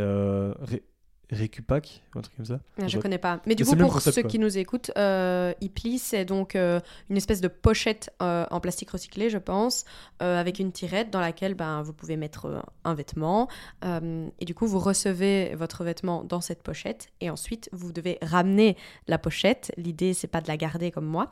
Ré- Recupac, un truc comme ça. Ah, Je Ouais. connais pas. Mais du coup, pour concept, ceux quoi. qui nous écoutent, euh, Ipli, c'est donc euh, une espèce de pochette euh, en plastique recyclé, je pense, euh, avec une tirette dans laquelle ben, vous pouvez mettre un vêtement. et du coup, vous recevez votre vêtement dans cette pochette. Et ensuite, vous devez ramener la pochette. L'idée, c'est pas de la garder comme moi.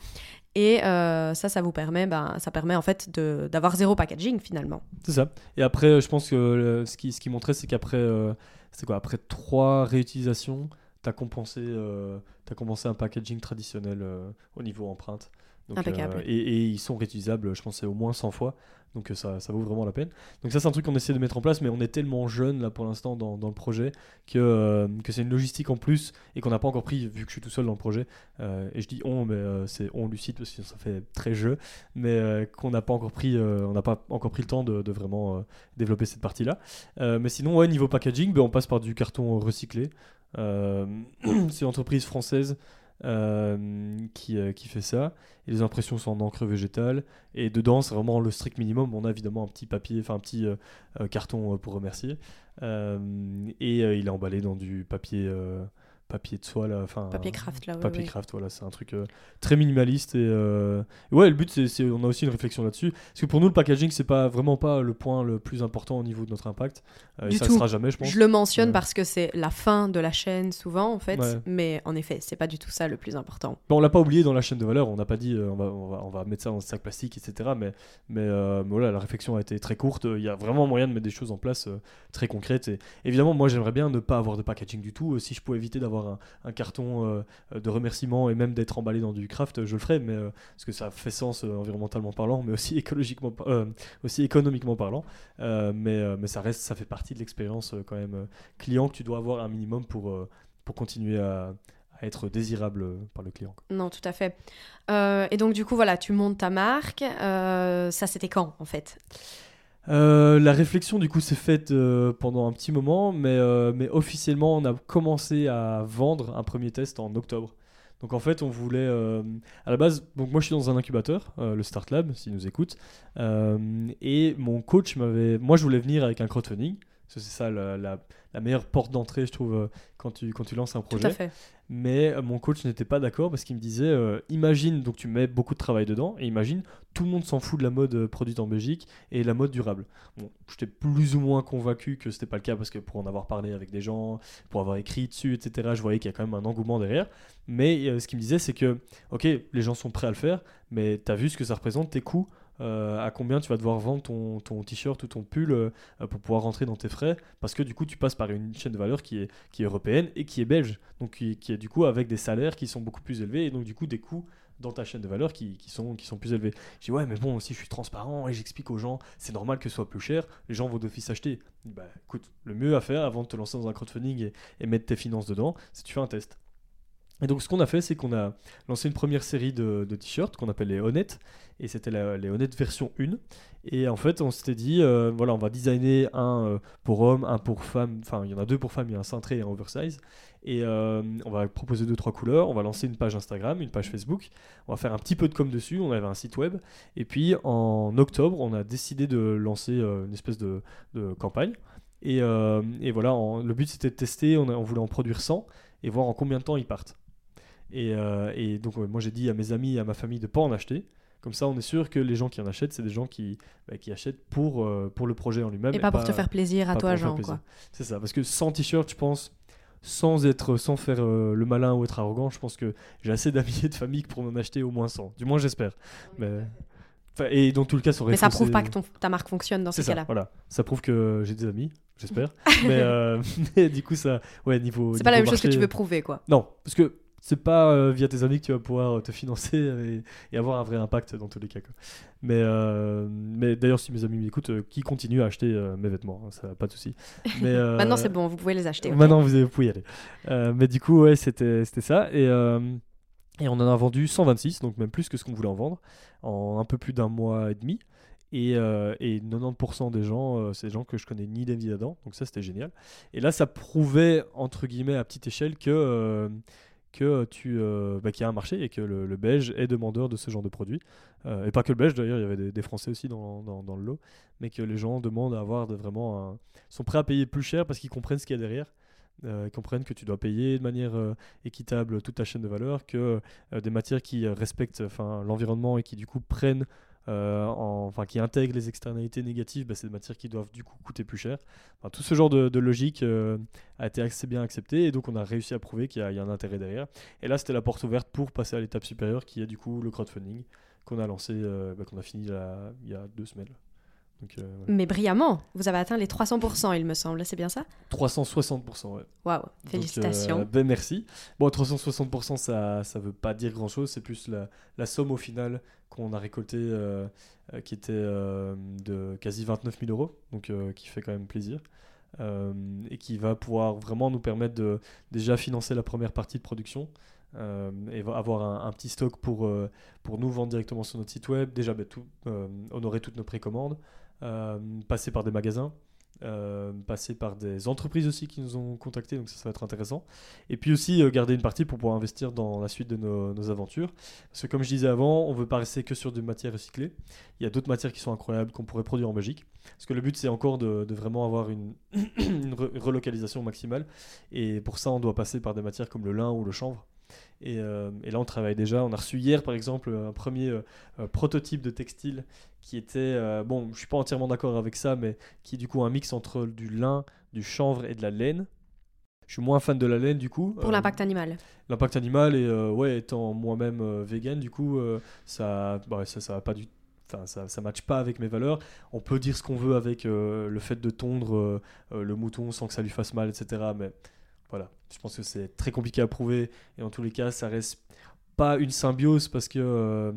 Et euh, ça, ça vous permet, ben, ça permet en fait d'avoir zéro packaging finalement. C'est ça. Et après, je pense que ce qui, ce qui montrait, c'est qu'après euh, c'est quoi, après trois réutilisations, tu as compensé, euh, compensé un packaging traditionnel euh, au niveau empreinte. Donc, Impeccable. euh, et, et ils sont réutilisables, je pense, c'est au moins 100 fois. Donc euh, ça, ça vaut vraiment la peine. Donc ça, c'est un truc qu'on essaie de mettre en place, mais on est tellement jeune là pour l'instant dans, dans le projet que, euh, que c'est une logistique en plus et qu'on n'a pas encore pris, vu que je suis tout seul dans le projet. Euh, et je dis on, mais euh, c'est on lucide parce que ça fait très jeu, mais euh, qu'on n'a pas encore pris, euh, on n'a pas encore pris le temps de, de vraiment euh, développer cette partie-là. Euh, mais sinon, ouais, niveau packaging, ben, on passe par du carton recyclé. Euh, c'est une entreprise française euh, qui, euh, qui fait ça. Et les impressions sont en encre végétale. Et dedans, c'est vraiment le strict minimum. On a évidemment un petit papier, enfin un petit euh, carton pour remercier. Et il est emballé dans du papier, papier de soie, là. Enfin, Papier craft là. Papier ouais. craft, voilà, c'est un truc euh, très minimaliste et euh, ouais, le but c'est, on a aussi une réflexion là-dessus parce que pour nous le packaging c'est pas vraiment pas le point le plus important au niveau de notre impact. Euh, et ça tout. sera jamais, je pense. Je le mentionne parce que c'est la fin de la chaîne souvent en fait, Ouais. mais en effet, c'est pas du tout ça le plus important. Bon, on l'a pas oublié dans la chaîne de valeur, on n'a pas dit euh, on, va, on, va, on va mettre ça dans un sac plastique, etc. Mais, mais, mais voilà, la réflexion a été très courte. Il y a vraiment moyen de mettre des choses en place très concrètes. Et évidemment, moi j'aimerais bien ne pas avoir de packaging du tout. Si je pouvais éviter d'avoir un, carton euh, de remerciement et même d'être emballé dans du craft, je le ferais. Mais, euh, parce que ça fait sens euh, environnementalement parlant, mais aussi écologiquement, euh, aussi économiquement parlant. Euh, mais, euh, ça reste, ça fait partie de l'expérience euh, quand même euh, client que tu dois avoir un minimum pour, euh, continuer à, être désirable euh, par le client. Non, tout à fait. Euh, et donc du coup, voilà, tu montes ta marque. euh, ça, c'était quand en fait? Euh, la réflexion du coup s'est faite euh, pendant un petit moment, mais, euh, mais officiellement on a commencé à vendre un premier test en octobre. Donc en fait, on voulait, à la base, donc moi je suis dans un incubateur, le Start Lab, s'il nous écoute, euh, et mon coach m'avait, moi je voulais venir avec un crowdfunding, c'est ça la- la meilleure porte d'entrée, je trouve, euh, quand tu, quand tu lances un Tout à projet. fait. Mais euh, mon coach n'était pas d'accord parce qu'il me disait, euh, imagine, donc tu mets beaucoup de travail dedans, et imagine, tout le monde s'en fout de la mode produite en Belgique et la mode durable. Bon, j'étais plus ou moins convaincu que c'était pas le cas parce que pour en avoir parlé avec des gens, pour avoir écrit dessus, etc., je voyais qu'il y a quand même un engouement derrière. Mais euh, ce qu'il me disait, c'est que, ok, les gens sont prêts à le faire, mais tu as vu ce que ça représente, tes coûts, euh, à combien tu vas devoir vendre ton, t-shirt ou ton pull euh, pour pouvoir rentrer dans tes frais, parce que du coup, tu passes par une chaîne de valeur qui est, européenne et qui est belge, donc qui, est du coup avec des salaires qui sont beaucoup plus élevés et donc du coup des coûts dans ta chaîne de valeur qui, sont, plus élevés. Je dis ouais mais bon si je suis transparent et j'explique aux gens c'est normal que ce soit plus cher, les gens vont d'office acheter. Bah écoute, le mieux à faire avant de te lancer dans un crowdfunding et, et mettre tes finances dedans, c'est tu fais un test. Et donc ce qu'on a fait c'est qu'on a lancé une première série de, t-shirts qu'on appelle les Honnêtes. Et c'était les Honnêtes version 1 et en fait on s'était dit euh, voilà on va designer un euh, pour hommes, un pour femmes, enfin il y en a deux pour femmes, il y a un cintré et un oversize. Et euh, on va proposer deux trois couleurs, on va lancer une page Instagram, une page Facebook, on va faire un petit peu de com dessus, on avait un site web. Et puis en octobre on a décidé de lancer une espèce de, campagne. Et, voilà le but c'était de tester, on, on voulait en produire 100 et voir en combien de temps ils partent. Et, euh, et donc ouais, moi j'ai dit à mes amis et à ma famille de pas en acheter. Comme ça, on est sûr que les gens qui en achètent, c'est des gens qui, bah, qui achètent pour, euh, pour le projet en lui-même. Et pas pour te faire plaisir à toi, Jean. C'est ça, parce que sans t-shirt, je pense, sans être, sans faire euh, le malin ou être arrogant, je pense que j'ai assez d'amis et de famille pour en acheter au moins 100. Du moins, j'espère. Mais... Enfin, et dans tout le cas, ça aurait Mais ça prouve pas que ton, ta marque fonctionne dans ça, cas-là. voilà. Ça prouve que j'ai des amis, j'espère. mais, euh, mais du coup, ça, ouais, niveau. C'est pas la même chose que tu veux prouver, quoi. Non, parce que c'est pas euh, via tes amis que tu vas pouvoir euh, te financer et, et avoir un vrai impact dans tous les cas. quoi. Mais, euh, mais d'ailleurs, si mes amis m'écoutent, euh, qui continuent à acheter mes vêtements, hein, ça pas de souci. Mais Maintenant, c'est bon, vous pouvez les acheter. Maintenant, vous, pouvez y aller. Mais du coup, ouais, c'était c'était ça. Et, et on en a vendu 126, donc même plus que ce qu'on voulait en vendre, en un peu plus d'un mois et demi. Et, euh, et 90% des gens, euh, c'est des gens que je connais ni d'Envie ni d'Adam, donc ça c'était génial. Et là, ça prouvait, entre guillemets, à petite échelle, que, euh, que tu, euh, bah, qu'il y a un marché et que le, Belge est demandeur de ce genre de produits. Euh, et pas que le Belge d'ailleurs, il y avait des, Français aussi dans, dans, le lot, mais que les gens demandent à avoir de vraiment un- sont prêts à payer plus cher parce qu'ils comprennent ce qu'il y a derrière. Euh, ils comprennent que tu dois payer de manière euh, équitable toute ta chaîne de valeur, que euh, des matières qui euh, respectent l'environnement et qui du coup prennent, euh, en- enfin qui intègrent les externalités négatives, bah, c'est des matières qui doivent du coup coûter plus cher. Tout ce genre de, logique euh, a été assez bien accepté et donc on a réussi à prouver qu'il y, a- un intérêt derrière. Et là c'était la porte ouverte pour passer à l'étape supérieure qui est du coup le crowdfunding qu'on a lancé, euh, bah, qu'on a fini il y a deux semaines. Donc euh. Mais brillamment, vous avez atteint les 300%, il me semble, c'est bien ça? 360%, ouais. Waouh, Donc, félicitations. euh, ben merci. Bon, 360%, ça ça veut pas dire grand-chose. C'est plus la, la somme au final qu'on a récoltée, euh, euh, qui était euh, de quasi 29 000 euros, donc euh, qui fait quand même plaisir. Euh, et qui va pouvoir vraiment nous permettre de déjà financer la première partie de production euh, et avoir un, un petit stock pour, euh, pour nous vendre directement sur notre site web, déjà ben, tout, euh, honorer toutes nos précommandes, euh, passer par des magasins, euh, passer par des entreprises aussi qui nous ont contactés, donc ça, va être intéressant. Et puis aussi euh, garder une partie pour pouvoir investir dans la suite de nos, aventures. Parce que comme je disais avant, on veut pas rester que sur des matières recyclées. Il y a d'autres matières qui sont incroyables qu'on pourrait produire en Belgique. Parce que le but c'est encore de, vraiment avoir une relocalisation maximale. Et pour ça, on doit passer par des matières comme le lin ou le chanvre. Et, euh, et là, on travaille déjà. On a reçu hier, par exemple, un premier euh, euh, prototype de textile qui était, euh, bon, je suis pas entièrement d'accord avec ça, mais qui est du coup un mix entre du lin, du chanvre et de la laine. Je suis moins fan de la laine du coup. Pour l'impact animal. L'impact animal et ouais, étant moi-même vegan, du coup, ça, bah, ça, ça va pas du, enfin, ça, ça matche pas avec mes valeurs. On peut dire ce qu'on veut avec euh, le fait de tondre euh, le mouton sans que ça lui fasse mal, etc. Mais voilà, je pense que c'est très compliqué à prouver et en tous les cas, ça reste pas une symbiose parce que euh,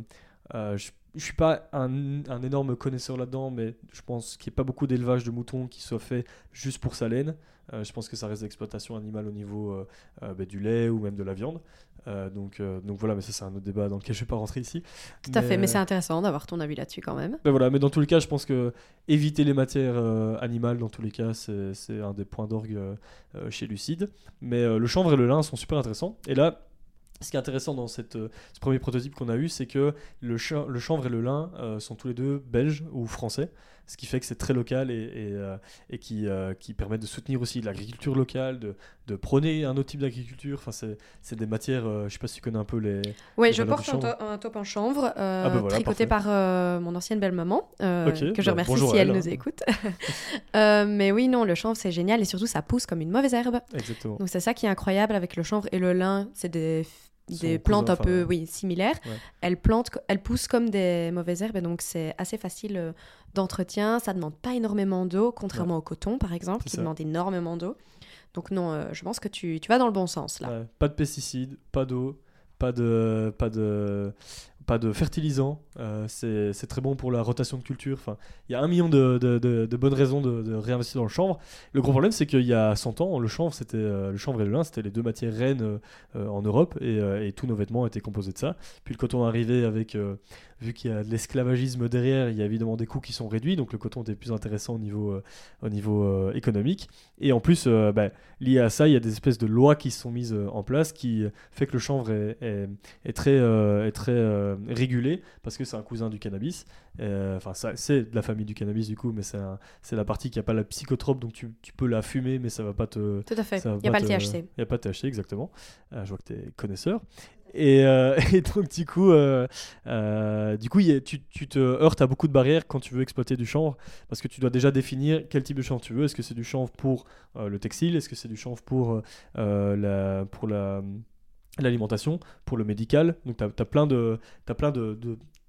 euh, je, je suis pas un, énorme connaisseur là-dedans, mais je pense qu'il n'y a pas beaucoup d'élevage de moutons qui soit fait juste pour sa laine. Euh, je pense que ça reste l'exploitation animale au niveau bah, du lait ou même de la viande. Euh, donc, euh, donc voilà, mais ça c'est un autre débat dans lequel je ne vais pas rentrer ici. Tout à fait, mais c'est intéressant d'avoir ton avis là-dessus quand même. Ben voilà, mais dans tous les cas, je pense que éviter les matières euh, animales, dans tous les cas, c'est un des points d'orgue euh, euh, chez Lucide. Mais euh, le chanvre et le lin sont super intéressants. Et là, Ce qui est intéressant dans cette, euh, ce premier prototype qu'on a eu, c'est que le, cha- le chanvre et le lin euh, sont tous les deux belges ou français, ce qui fait que c'est très local et, et, euh, et qui, euh, qui permet de soutenir aussi l'agriculture locale, de, de prôner un autre type d'agriculture. Enfin, c'est des matières, euh, je sais pas si tu connais un peu les. Oui, je porte un, top en chanvre, Ah voilà, tricoté parfait. par mon ancienne belle-maman, que je bah, remercie bonjour si elle elle, nous hein. écoute. Mais oui, non, le chanvre, c'est génial et surtout, ça pousse comme une mauvaise herbe. Exactement. Donc c'est ça qui est incroyable avec le chanvre et le lin, c'est des, des plantes un peu enfin, oui, similaires. Ouais. Elles, plantent, elles poussent comme des mauvaises herbes et donc c'est assez facile euh, d'entretien. Ça demande pas énormément d'eau, contrairement au coton par exemple, qui ça. demande énormément d'eau. Donc non, euh, je pense que tu, tu vas dans le bon sens là. Ouais, pas de pesticides, pas d'eau, pas de, pas de, de fertilisants. Euh, c'est très bon pour la rotation de culture. Enfin, il y a un million de, bonnes raisons de, réinvestir dans le chanvre. Le gros problème, c'est qu'il y a 100 ans, le chanvre, c'était euh, le chanvre et le lin, c'était les deux matières reines euh, en Europe, et, et tous nos vêtements étaient composés de ça. Puis le coton arrivé avec, vu qu'il y a de l'esclavagisme derrière, il y a évidemment des coûts qui sont réduits, donc le coton était plus intéressant au niveau, euh, au niveau euh, économique. Et en plus, euh, bah, lié à ça, il y a des espèces de lois qui sont mises en place qui fait que le chanvre est, est- est très, est très régulé parce que c'est un cousin du cannabis. Enfin, ça- c'est de la famille du cannabis du coup, mais c'est un- c'est la partie qui n'a pas la psychotrope, donc tu, tu peux la fumer, mais ça va pas te. Tout à fait. Il n'y a pas le te- THC. Il n'y a pas de THC, exactement. Euh, je vois que tu es connaisseur. Et, euh, et donc, du coup, euh, euh, du tu, te heurtes à beaucoup de barrières quand tu veux exploiter du chanvre, parce que tu dois déjà définir quel type de chanvre tu veux. Est-ce que c'est du chanvre pour le textile? Est-ce que c'est du chanvre pour, la, pour la, l'alimentation, pour le médical? Donc, tu as, plein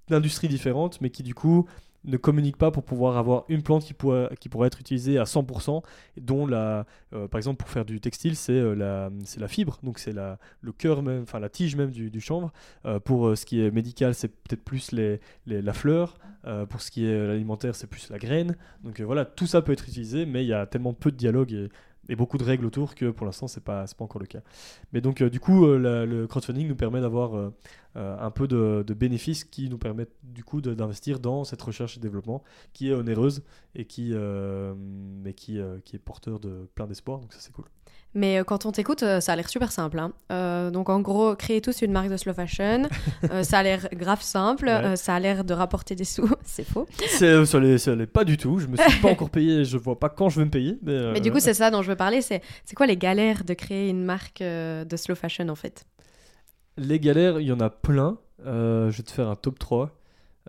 d'industries différentes, mais qui, du coup, ne communiquent pas pour pouvoir avoir une plante qui, pourrait, être utilisée à 100%, dont la, euh, par exemple pour faire du textile c'est euh, la, la fibre, donc c'est le cœur même, enfin la tige même du, chanvre. Euh, pour ce qui est médical c'est peut-être plus les, la fleur, pour ce qui est l'alimentaire c'est plus la graine. Donc voilà, tout ça peut être utilisé, mais il y a tellement peu de dialogue et beaucoup de règles autour que pour l'instant c'est pas, pas encore le cas. Mais donc euh, du coup euh, le crowdfunding nous permet d'avoir euh, un peu de, de bénéfices qui nous permettent du coup d'investir dans cette recherche et développement qui est onéreuse et qui, mais qui, qui est porteur de plein d'espoir, donc ça c'est cool. Mais euh, quand on t'écoute, euh, ça a l'air super simple. hein. Euh, donc en gros, créer tous une marque de slow fashion, euh, ça a l'air grave simple, Ouais. euh, ça a l'air de rapporter des sous, c'est faux. C'est, ça l'est, pas du tout, je me suis pas encore payé, je vois pas quand je vais me payer. Mais, Mais du coup, c'est ça dont je veux parler, c'est c'est quoi les galères de créer une marque de slow fashion en fait? Les galères, il y en a plein. Je vais te faire un top 3.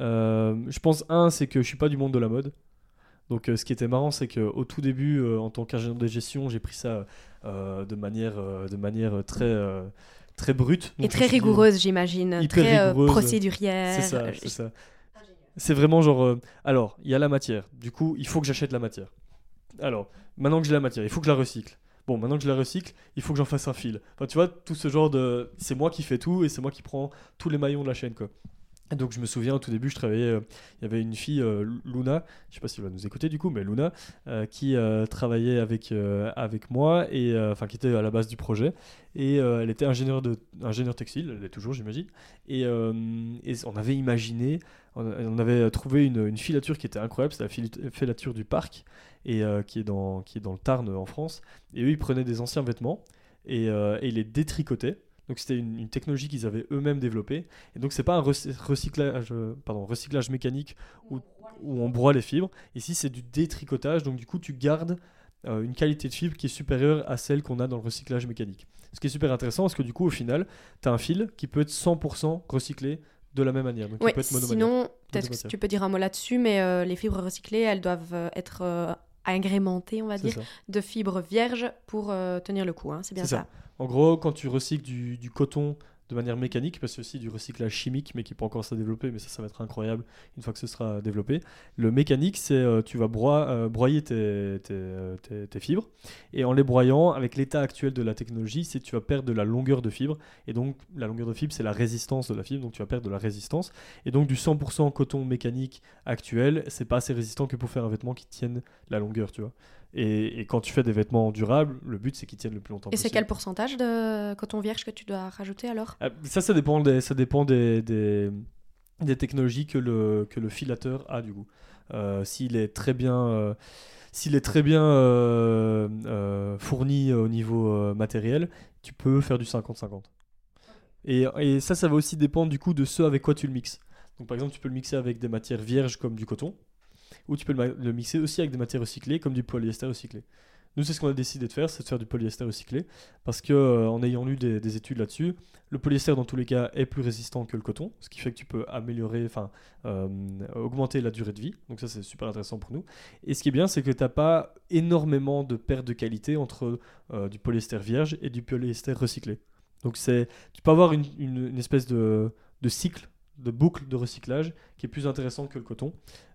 Euh, je pense, un, c'est que je suis pas du monde de la mode. Donc, euh, ce qui était marrant, c'est qu'au tout début, euh, en tant qu'ingénieur de gestion, j'ai pris ça euh, de manière, de manière très, très brute. Et Donc, très rigoureuse, j'imagine. Très rigoureuse. procédurière. C'est ça, c'est ça. C'est vraiment genre. euh, alors, il y a la matière. Du coup, il faut que j'achète la matière. Alors, maintenant que j'ai la matière, il faut que je la recycle. Bon, maintenant que je la recycle, il faut que j'en fasse un fil. Enfin, tu vois, tout ce genre de. C'est moi qui fais tout et c'est moi qui prends tous les maillons de la chaîne, quoi. Donc, je me souviens, au tout début, je travaillais. euh, Il y avait une fille, euh, Luna, je sais pas si elle va nous écouter du coup, mais Luna, euh, qui travaillait avec, avec moi, et enfin, qui était à la base du projet. Et elle était ingénieure, de, ingénieure textile, elle est toujours, j'imagine. Et, on avait imaginé, on, avait trouvé une, filature qui était incroyable, c'est la fil- filature du parc, et qui, est dans, qui est dans le Tarn en France. Et eux, ils prenaient des anciens vêtements et, et ils les détricotaient. Donc c'était une, une technologie qu'ils avaient eux-mêmes développée. Et donc c'est pas un recy- recyclage, euh, pardon, recyclage mécanique où, où on broie les fibres. Ici c'est du détricotage. Donc du coup tu gardes euh, une qualité de fibre qui est supérieure à celle qu'on a dans le recyclage mécanique. Ce qui est super intéressant parce que du coup au final tu as un fil qui peut être 100% recyclé de la même manière. Donc il Ouais, peut être sinon, peut-être que tu peux dire un mot là-dessus, mais euh, les fibres recyclées, elles doivent être euh, agrémentées, on va dire, ça. de fibres vierges pour euh, tenir le coup. hein, C'est bien ça. ça. En gros, quand tu recycles du, du coton de manière mécanique, parce que aussi du recyclage chimique, mais qui peut encore se développer, mais ça, ça va être incroyable une fois que ce sera développé. Le mécanique, c'est euh, tu vas euh, broyer euh, tes fibres, et en les broyant, avec l'état actuel de la technologie, c'est tu vas perdre de la longueur de fibre, et donc la longueur de fibre, c'est la résistance de la fibre, donc tu vas perdre de la résistance, et donc du 100% coton mécanique actuel, c'est pas assez résistant que pour faire un vêtement qui tienne la longueur, tu vois. Et, et quand tu fais des vêtements durables, le but c'est qu'ils tiennent le plus longtemps Et c'est possible. quel pourcentage de coton vierge que tu dois rajouter alors? Ah, Ça, ça dépend des, ça dépend des, des, des technologies que le, que le filateur a du coup. Euh, s'il est très bien, euh, s'il est très bien euh, fourni au niveau matériel, tu peux faire du 50-50. Et, et ça, ça va aussi dépendre du coup de ce avec quoi tu le mixes. Donc par exemple, tu peux le mixer avec des matières vierges comme du coton, ou tu peux le, mixer aussi avec des matières recyclées comme du polyester recyclé. Nous, c'est ce qu'on a décidé de faire, c'est de faire du polyester recyclé, parce que euh, en ayant lu des, des études là-dessus, le polyester dans tous les cas est plus résistant que le coton, ce qui fait que tu peux améliorer, enfin euh, augmenter la durée de vie. Donc ça, c'est super intéressant pour nous. Et ce qui est bien, c'est que tu n'as pas énormément de perte de qualité entre euh, du polyester vierge et du polyester recyclé. Donc c'est, tu peux avoir une, espèce de cycle de boucle de recyclage qui est plus intéressant que le coton.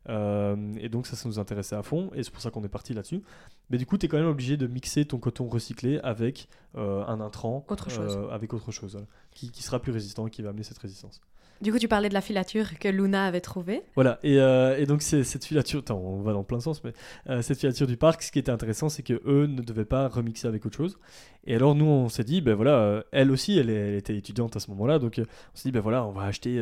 Euh, et donc ça, ça nous intéressait à fond, et c'est pour ça qu'on est parti là-dessus. Mais du coup, tu es quand même obligé de mixer ton coton recyclé avec euh, un intrant, Autre chose. euh, avec autre chose, voilà, qui, qui sera plus résistant et qui va amener cette résistance. Du coup, tu parlais de la filature que Luna avait trouvée. Voilà, et, euh, donc cette filature, on va dans plein sens, mais euh, cette filature du parc, ce qui était intéressant, c'est que eux ne devaient pas remixer avec autre chose. Et alors nous, on s'est dit, ben voilà, euh, elle aussi, elle, était étudiante à ce moment-là, donc on s'est dit, ben voilà, on va acheter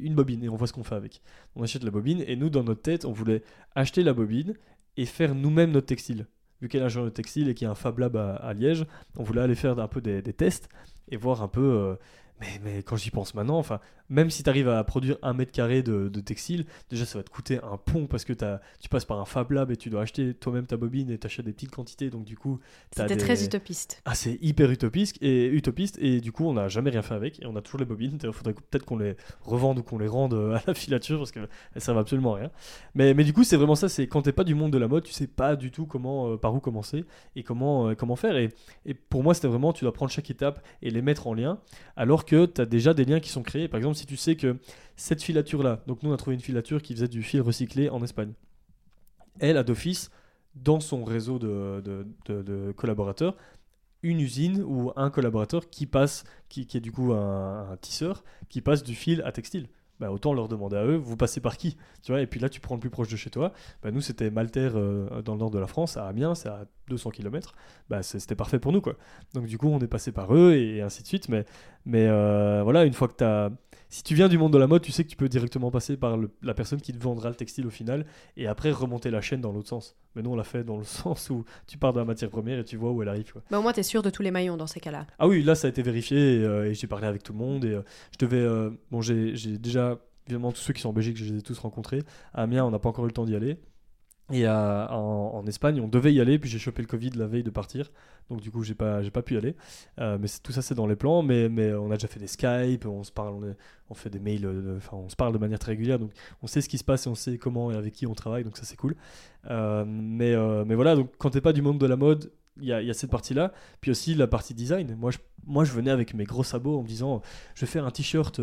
une bobine et on voit ce qu'on fait avec. On achète la bobine, et nous, dans notre tête, on voulait acheter la bobine et faire nous-mêmes notre textile. Vu qu'elle est de textile et qu'il y a un Fab Lab à, Liège, on voulait aller faire un peu des, tests et voir un peu. Mais, mais quand j'y pense maintenant, enfin, même si tu arrives à produire un mètre carré de, de textile, déjà ça va te coûter un pont parce que tu passes par un Fab Lab et tu dois acheter toi-même ta bobine et t'achètes des petites quantités. Donc du coup, C'était des- très utopiste. ah, c'est hyper utopiste et, utopiste et du coup on n'a jamais rien fait avec et on a toujours les bobines. Il faudrait peut-être qu'on les revende ou qu'on les rende euh, à la filature parce qu'elles servent absolument à rien. Mais, mais du coup c'est vraiment ça, c'est quand t'es pas du monde de la mode, tu sais pas du tout comment, euh, par où commencer et comment, euh, comment faire. Et, et pour moi c'était vraiment, tu dois prendre chaque étape et les mettre en lien alors que tu as déjà des liens qui sont créés. Par exemple si tu sais que cette filature là, donc nous on a trouvé une filature qui faisait du fil recyclé en Espagne. Elle a d'office dans son réseau de, collaborateurs une usine ou un collaborateur qui passe, qui, est du coup un tisseur, qui passe du fil à textile. Bah, autant leur demander à eux, vous passez par qui tu vois Et puis là, tu prends le plus proche de chez toi. Bah, nous, c'était Malter euh, dans le nord de la France, à Amiens, c'est à 200 km. Bah, c'était parfait pour nous. quoi. Donc du coup, on est passé par eux et, ainsi de suite. Mais, mais euh, voilà, une fois que tu as... Si tu viens du monde de la mode, tu sais que tu peux directement passer par le- la personne qui te vendra le textile au final et après remonter la chaîne dans l'autre sens. Mais nous, on l'a fait dans le sens où tu pars de la matière première et tu vois où elle arrive. Quoi. Mais au moins, tu es sûr de tous les maillons dans ces cas-là. Ah oui, là ça a été vérifié et, euh, et j'ai parlé avec tout le monde et euh, je devais. euh, bon, j'ai j'ai déjà évidemment tous ceux qui sont en Belgique, je les ai tous rencontrés. À Amiens, on n'a pas encore eu le temps d'y aller. Et en, Espagne, on devait y aller, puis j'ai chopé le Covid la veille de partir. Donc du coup, j'ai pas, j'ai pas pu y aller. Euh, mais tout ça, c'est dans les plans. Mais, mais on a déjà fait des Skype, on se parle, on, fait des mails, euh, enfin, on se parle de manière très régulière. Donc on sait ce qui se passe et on sait comment et avec qui on travaille. Donc ça, c'est cool. Euh, mais, mais voilà, donc quand t'es pas du monde de la mode, il y a, y a cette partie-là. Puis aussi la partie design. Moi je, moi, je venais avec mes gros sabots en me disant je vais faire un t-shirt.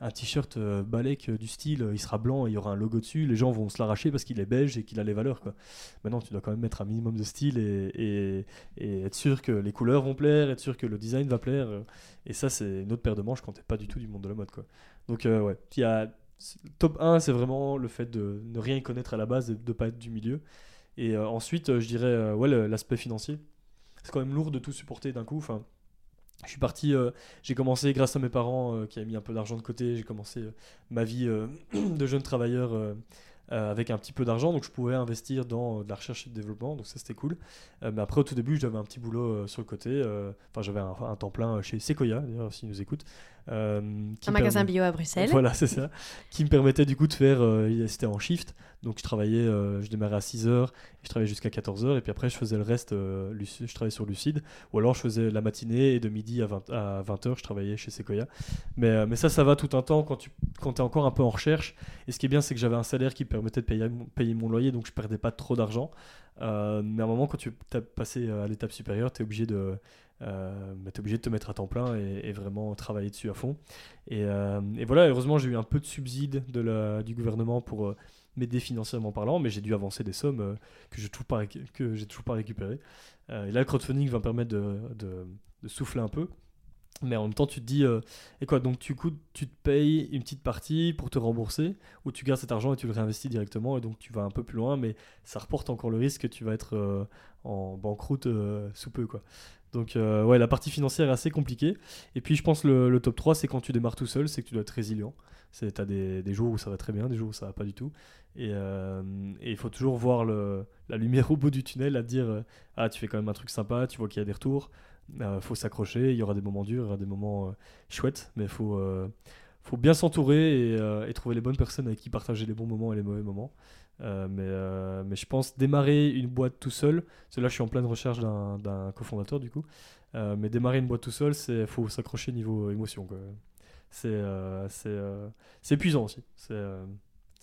Un t-shirt euh, Balek du style, euh, il sera blanc et il y aura un logo dessus, les gens vont se l'arracher parce qu'il est beige et qu'il a les valeurs. Quoi. Maintenant, tu dois quand même mettre un minimum de style et, et- et être sûr que les couleurs vont plaire, être sûr que le design va plaire. euh, Et ça, c'est une autre paire de manches quand t'es pas du tout du monde de la mode. Quoi. Donc, ouais, y a, top 1, c'est vraiment le fait de ne rien connaître à la base et de ne pas être du milieu. Et ensuite, je dirais, ouais, l'aspect financier. C'est quand même lourd de tout supporter d'un coup. Enfin, je suis parti, euh, j'ai commencé grâce à mes parents euh, qui avaient mis un peu d'argent de côté. J'ai commencé euh, ma vie de jeune travailleur avec un petit peu d'argent, donc je pouvais investir dans de la recherche et de développement, donc ça c'était cool. Mais après, au tout début, j'avais un petit boulot sur le côté. Enfin, j'avais un, un temps plein chez Sequoia, d'ailleurs, s'ils nous écoutent. Un magasin permet- bio à Bruxelles. voilà, c'est ça. Qui me permettait du coup de faire. C'était en shift. Donc je travaillais, euh, je démarrais à 6h, et je travaillais jusqu'à 14h, et puis après je faisais le reste, euh, je travaillais sur Lucide, ou alors je faisais la matinée, et de midi à 20, à 20h, je travaillais chez Sequoia. Mais, euh, mais ça, ça va tout un temps quand tu quand es encore un peu en recherche. Et ce qui est bien, c'est que j'avais un salaire qui me permettait de payer, payer mon loyer, donc je perdais pas trop d'argent. Mais à un moment, quand tu as passé à l'étape supérieure, tu es obligé de. Euh, bah, t'es obligé de te mettre à temps plein et, vraiment travailler dessus à fond. Et, euh, et voilà, heureusement, j'ai eu un peu de subside du gouvernement pour euh, m'aider financièrement parlant, mais j'ai dû avancer des sommes euh, que que j'ai toujours pas récupérées. Et là, le crowdfunding va me permettre de souffler un peu. Mais en même temps, tu te dis, euh, et quoi, donc tu, tu te payes une petite partie pour te rembourser, ou tu gardes cet argent et tu le réinvestis directement, et donc tu vas un peu plus loin, mais ça reporte encore le risque que tu vas être euh, en banqueroute euh, sous peu, quoi. Donc ouais, la partie financière est assez compliquée. Et puis je pense le, le top 3, c'est quand tu démarres tout seul, c'est que tu dois être résilient. C'est t'as des, des jours où ça va très bien, des jours où ça va pas du tout. Et il faut toujours voir le, la lumière au bout du tunnel, à te dire ah tu fais quand même un truc sympa, tu vois qu'il y a des retours. Il faut s'accrocher, il y aura des moments durs, il y aura des moments chouettes, mais faut, faut bien s'entourer et, et, trouver les bonnes personnes avec qui partager les bons moments et les mauvais moments. Euh, mais, euh, mais je pense démarrer une boîte tout seul, je suis en pleine recherche d'un cofondateur du coup, euh, mais démarrer une boîte tout seul, il faut s'accrocher niveau émotion. C'est c'est épuisant aussi.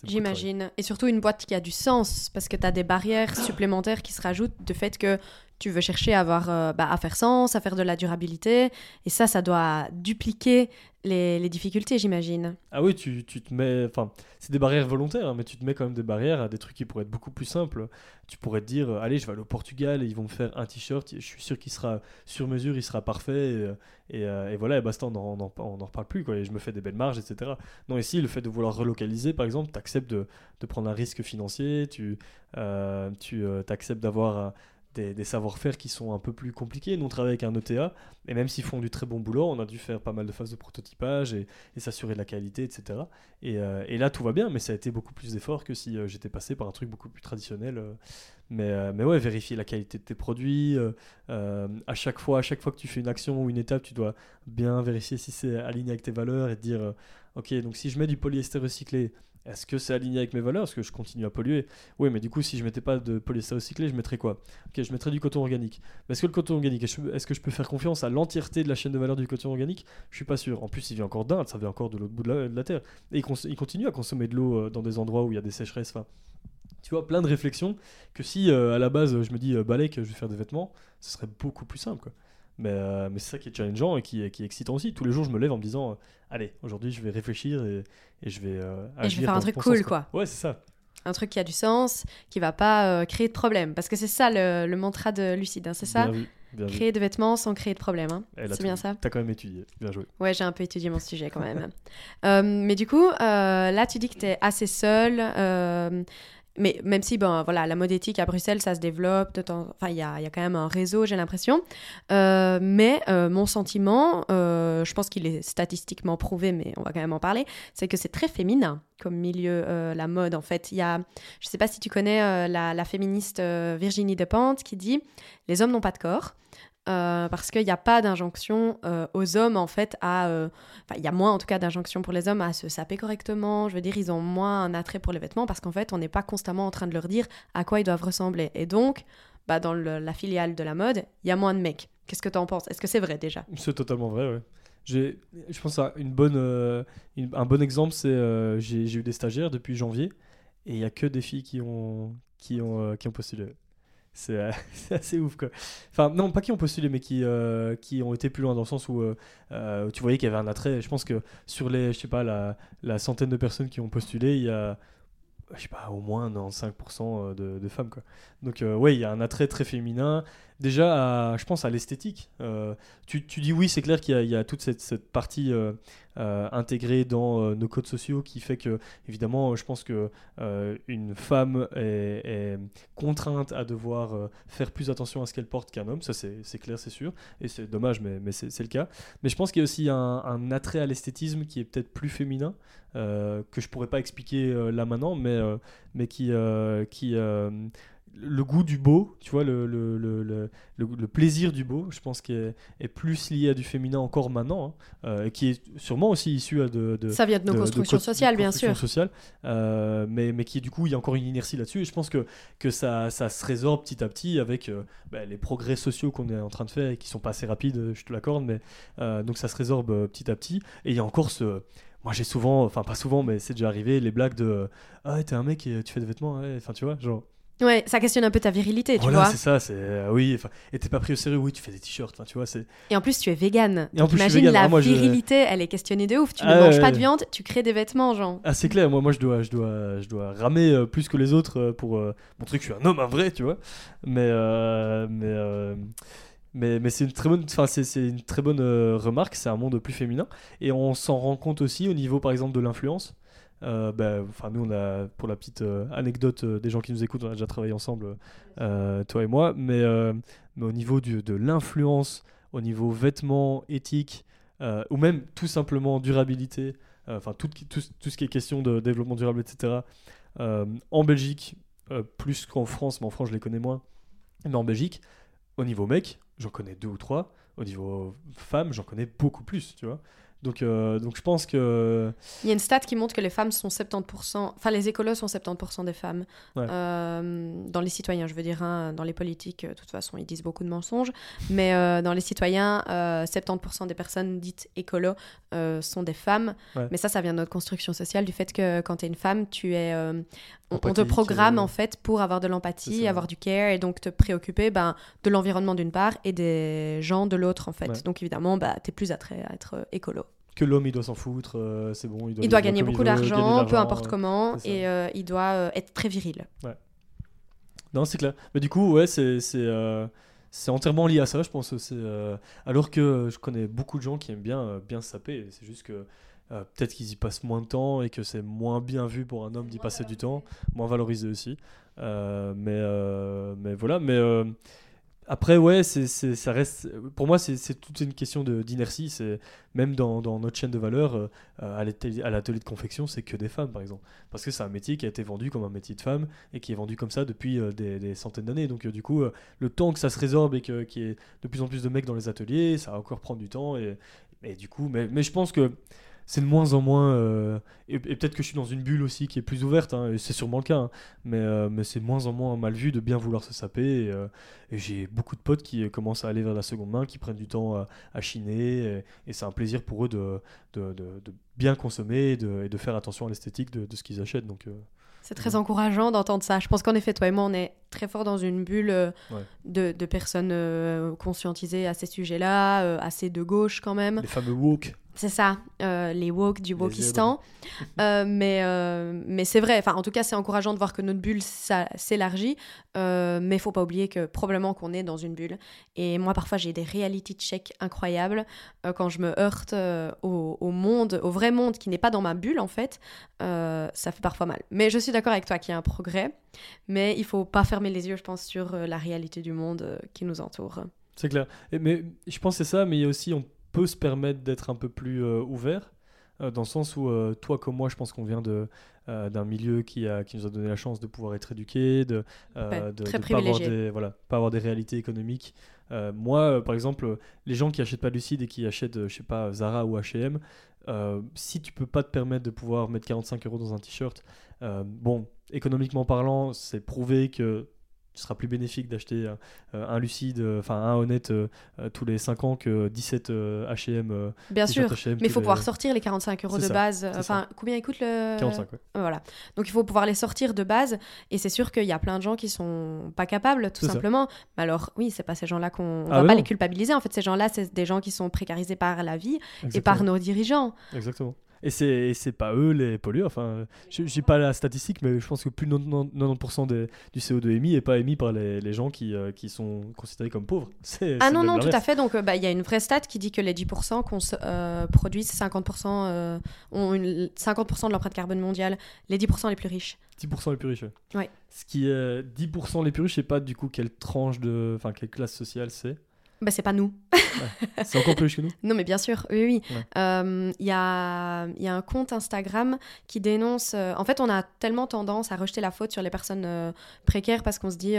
J'imagine. Et surtout une boîte qui a du sens, parce que tu as des barrières supplémentaires qui se rajoutent de fait que tu veux chercher à, avoir, bah, à faire sens, à faire de la durabilité. Et ça, ça doit dupliquer les, difficultés, j'imagine. Ah oui, tu, tu te mets. Enfin, c'est des barrières volontaires, hein, mais tu te mets quand même des barrières à des trucs qui pourraient être beaucoup plus simples. Tu pourrais te dire allez, je vais aller au Portugal et ils vont me faire un t-shirt, je suis sûr qu'il sera sur mesure, il sera parfait, et, euh, voilà, et basta, on n'en reparle plus, quoi, et je me fais des belles marges, etc. Non, ici, le fait de vouloir relocaliser, par exemple, tu acceptes de, prendre un risque financier, tu, euh, tu euh, acceptes d'avoir des, savoir-faire qui sont un peu plus compliqués. Nous, on travaille avec un ETA, et même s'ils font du très bon boulot, on a dû faire pas mal de phases de prototypage et, s'assurer de la qualité, etc. Euh, et, là, tout va bien, mais ça a été beaucoup plus d'efforts que si euh, j'étais passé par un truc beaucoup plus traditionnel. Euh. mais, mais ouais, vérifier la qualité de tes produits. à chaque fois, à chaque fois que tu fais une action ou une étape, tu dois bien vérifier si c'est aligné avec tes valeurs et te dire, ok, donc si je mets du polyester recyclé, est-ce que c'est aligné avec mes valeurs? Est-ce que je continue à polluer? Oui, mais du coup, si je mettais pas de polyester recyclé, je mettrais quoi? Ok, je mettrais du coton organique. Mais est-ce que le coton organique, est-ce que je peux faire confiance à l'entièreté de la chaîne de valeur du coton organique? Je suis pas sûr. En plus, il vient encore d'Inde, ça vient encore de l'autre bout de la, terre. Et il, continue à consommer de l'eau euh, dans des endroits où il y a des sécheresses. Tu vois, plein de réflexions que si euh, à la base je me dis euh, balai que je vais faire des vêtements, ce serait beaucoup plus simple. Mais, euh, mais c'est ça qui est challengeant et qui, qui est excitant aussi. Tous les jours, je me lève en me disant euh, Allez, aujourd'hui, je vais réfléchir et, et je vais. Euh, et je vais faire un truc cool, quoi. Ouais, c'est ça. Un truc qui a du sens, qui va pas créer de problème. Parce que c'est ça le, le, mantra de Lucide, hein, c'est ça? Créer de vêtements sans créer de problème. Hein. C'est bien ça? T'as quand même étudié. Bien joué. Ouais, j'ai un peu étudié mon sujet quand même. mais du coup, là, tu dis que tu es assez seul mais même si bon, voilà, la mode éthique à Bruxelles, ça se développe, enfin, il y a, y a, quand même un réseau, j'ai l'impression. Euh, mais euh, mon sentiment, euh, je pense qu'il est statistiquement prouvé, mais on va quand même en parler, c'est que c'est très féminin comme milieu, la mode, en fait. Il y a, je sais pas si tu connais la, la, féministe Virginie Despentes qui dit « Les hommes n'ont pas de corps ». Euh, parce qu'il n'y a pas d'injonction euh, aux hommes en fait à... Euh, enfin, il y a moins en tout cas d'injonction pour les hommes à se saper correctement. Je veux dire, ils ont moins un attrait pour les vêtements parce qu'en fait, on n'est pas constamment en train de leur dire à quoi ils doivent ressembler. Et donc, bah, dans la filiale de la mode, il y a moins de mecs. Qu'est-ce que tu en penses? Est-ce que c'est vrai déjà? C'est totalement vrai, ouais. Je pense à une un bon exemple, c'est j'ai, eu des stagiaires depuis janvier et il n'y a que des filles qui ont, qui ont, qui ont postulé. Euh, c'est assez ouf quoi. Enfin non, pas qui ont postulé mais qui, euh, qui ont été plus loin dans le sens où euh, tu voyais qu'il y avait un attrait. Je pense que sur les je sais pas la, la centaine de personnes qui ont postulé, il y a je sais pas au moins 95% de, de, femmes quoi. Donc ouais, il y a un attrait très féminin déjà, je pense à l'esthétique. Euh, tu, dis oui, c'est clair qu'il y, a toute cette, partie euh, euh, intégrée dans nos codes sociaux qui fait que, évidemment, je pense que une femme est, contrainte à devoir faire plus attention à ce qu'elle porte qu'un homme. Ça, c'est clair, c'est sûr. Et c'est dommage, mais, c'est le cas. Mais je pense qu'il y a aussi un attrait à l'esthétisme qui est peut-être plus féminin, que je pourrais pas expliquer là maintenant, mais, mais qui, qui le goût du beau, tu vois, le, le, le, le, plaisir du beau, je pense qu'il est, plus lié à du féminin encore maintenant, hein, euh, et qui est sûrement aussi issu de, de Ça vient de nos constructions sociales, bien sûr. Sociales, euh, mais, mais qui, du coup, il y a encore une inertie là-dessus, et je pense que, que ça, ça se résorbe petit à petit avec euh, bah, les progrès sociaux qu'on est en train de faire, et qui sont pas assez rapides, je te l'accorde, mais donc ça se résorbe petit à petit, et il y a encore ce moi j'ai souvent, enfin pas souvent, mais c'est déjà arrivé, les blagues de Ah, t'es un mec et tu fais des vêtements, enfin tu vois, genre Ouais, ça questionne un peu ta virilité, tu voilà, vois. c'est ça, c'est euh, oui, et t'es pas pris au sérieux, oui, tu fais des t-shirts, tu vois, c'est. Et en plus, tu es vegan. Imagine la ah, virilité, elle est questionnée de ouf. Tu ah, ne manges pas de viande, tu crées des vêtements, genre. Ah, c'est clair, moi, moi, je dois, je dois, je dois ramer euh, plus que les autres euh, pour montrer que je suis un homme, un vrai, tu vois. Mais, mais. Mais, mais c'est une très bonne, enfin c'est, une très bonne remarque. C'est un monde plus féminin et on s'en rend compte aussi au niveau, par exemple, de l'influence. Euh, bah, nous, on a, pour la petite euh, anecdote euh, des gens qui nous écoutent, on a déjà travaillé ensemble, toi et moi, mais, mais au niveau du, de l'influence, au niveau vêtements, éthique, ou même tout simplement durabilité, enfin tout, tout, tout, ce qui est question de développement durable, etc. en Belgique, plus qu'en France, mais en France je les connais moins, mais en Belgique, au niveau mec, j'en connais deux ou trois, au niveau femmes, j'en connais beaucoup plus, tu vois. Donc, euh, donc je pense que. Il y a une stat qui montre que les femmes sont 70%. Enfin, les écolos sont 70% des femmes. Euh, dans les citoyens, je veux dire. Hein, dans les politiques, de toute façon, ils disent beaucoup de mensonges. Mais euh, dans les citoyens, 70% des personnes dites écolos sont des femmes. Mais ça, ça vient de notre construction sociale, du fait que quand tu es une femme, tu es. On, te programme, en fait, pour avoir de l'empathie, avoir du care et donc te préoccuper ben, de l'environnement d'une part et des gens de l'autre, en fait. Donc évidemment, bah, tu es plus attrait à être écolo que l'homme il doit s'en foutre, euh, c'est bon. Il doit, il doit gagner beaucoup d'argent, peu importe comment, et euh, il doit euh, être très viril. Ouais. Non, c'est clair. Mais du coup, ouais, c'est c'est entièrement lié à ça, je pense. alors que je connais beaucoup de gens qui aiment bien bien saper. C'est juste que peut-être qu'ils y passent moins de temps et que c'est moins bien vu pour un homme d'y passer du temps, moins valorisé aussi. mais mais voilà, mais après, ouais, ça reste. Pour moi, c'est, toute une question d'inertie. C'est même dans, notre chaîne de valeur, euh, à l'atelier de confection, c'est que des femmes, par exemple, parce que c'est un métier qui a été vendu comme un métier de femme et qui est vendu comme ça depuis euh, des, centaines d'années. Donc, euh, du coup, le temps que ça se résorbe et qu'il y ait de plus en plus de mecs dans les ateliers, ça va encore prendre du temps. Et, du coup, mais je pense que c'est de moins en moins. Euh, et, peut-être que je suis dans une bulle aussi qui est plus ouverte, hein, et c'est sûrement le cas, hein, mais, euh, mais c'est de moins en moins mal vu de bien vouloir se saper. Et, euh, j'ai beaucoup de potes qui commencent à aller vers la seconde main, qui prennent du temps à, chiner, et, c'est un plaisir pour eux de, de, de, bien consommer et de, de, faire attention à l'esthétique de, ce qu'ils achètent. Donc, c'est très encourageant d'entendre ça. Je pense qu'en effet, toi et moi, on est très fort dans une bulle de, de, personnes conscientisées à ces sujets-là, assez de gauche quand même. Les fameux woke. C'est ça, euh, les woke du wokistan. Euh, mais euh, mais c'est vrai, enfin, en tout cas, c'est encourageant de voir que notre bulle s'élargit. mais il faut pas oublier que probablement qu'on est dans une bulle. Et moi, parfois, j'ai des reality checks incroyables quand je me heurte au, au, monde, au vrai monde qui n'est pas dans ma bulle, en fait. ça fait parfois mal. Mais je suis d'accord avec toi qu'il y a un progrès. Mais il faut pas fermer les yeux, je pense, sur la réalité du monde qui nous entoure. C'est clair. Mais je pense que c'est ça, mais il y a aussi, on peut se permettre d'être un peu plus euh, ouvert, euh, dans le sens où euh, toi comme moi, je pense qu'on vient de d'un milieu qui, a, qui nous a donné la chance de pouvoir être éduqué, de ne de, pas avoir des voilà, pas avoir des réalités économiques. moi, par exemple, les gens qui achètent pas Lucide et qui achètent, je sais pas, Zara ou H&M, si tu peux pas te permettre de pouvoir mettre 45 euros dans un t-shirt, bon, économiquement parlant, c'est prouvé que ce sera plus bénéfique d'acheter un, lucide, euh, enfin un honnête euh, euh, tous les 5 ans que 17 H&M. Bien sûr, mais il faut pouvoir sortir les 45 euros de base. Enfin, combien il coûte le 45, Voilà. Donc il faut pouvoir les sortir de base, et c'est sûr qu'il y a plein de gens qui sont pas capables, tout simplement. Mais alors, oui, c'est pas ces gens-là qu'on ah va pas les culpabiliser. En fait, ces gens-là, c'est des gens qui sont précarisés par la vie et par nos dirigeants. Exactement. Et c'est, c'est pas eux les pollueurs. Enfin, je n'ai pas la statistique, mais je pense que plus de 90% du CO2 émis n'est pas émis par les, les gens qui, euh, qui sont considérés comme pauvres. ah non, non, tout à fait. Donc, euh, bah, il y a une vraie stat qui dit que les 10% qu'on euh, produisent 50%, ont une, 50% de l'empreinte carbone mondiale, les 10% les plus riches. 10% les plus riches. Ouais. Ce qui est 10% les plus riches, je sais pas du coup quelle tranche de, enfin quelle classe sociale c'est. Bah, c'est pas nous. C'est encore plus chez nous Non, mais bien sûr, oui, oui. Il euh, y, a, y, a, un compte Instagram qui dénonce. Euh, en fait, on a tellement tendance à rejeter la faute sur les personnes euh, précaires parce qu'on se dit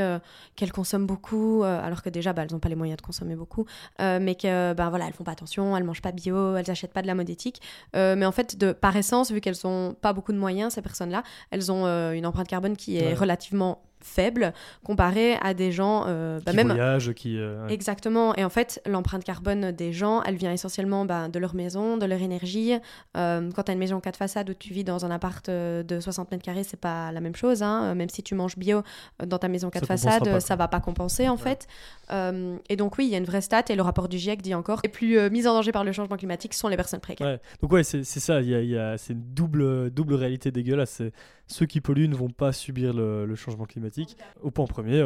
qu'elles consomment beaucoup, alors que déjà, bah, elles n'ont pas les moyens de consommer beaucoup, mais que, ben voilà, elles font pas attention, elles mangent pas bio, elles achètent pas de la mode éthique. mais en fait, de, par essence, vu qu'elles ont pas beaucoup de moyens, ces personnes-là, elles ont une empreinte carbone qui est relativement faible comparé à des gens euh, bah, qui même voyagent, qui euh, exactement. Et en fait l'empreinte carbone des gens elle vient essentiellement bah, de leur maison de leur énergie. Euh, quand tu as une maison quatre façades où tu vis dans un appart de 60 mètres carrés c'est pas la même chose hein. même si tu manges bio dans ta maison quatre façades ça va pas compenser en fait. Et donc oui il y a une vraie stat et le rapport du GIEC dit encore les plus mises en danger par le changement climatique sont les personnes précaires. Donc ouais c'est ça. Il y a, c'est une double double réalité dégueulasse ceux qui polluent ne vont pas subir le, changement climatique. Au point premier,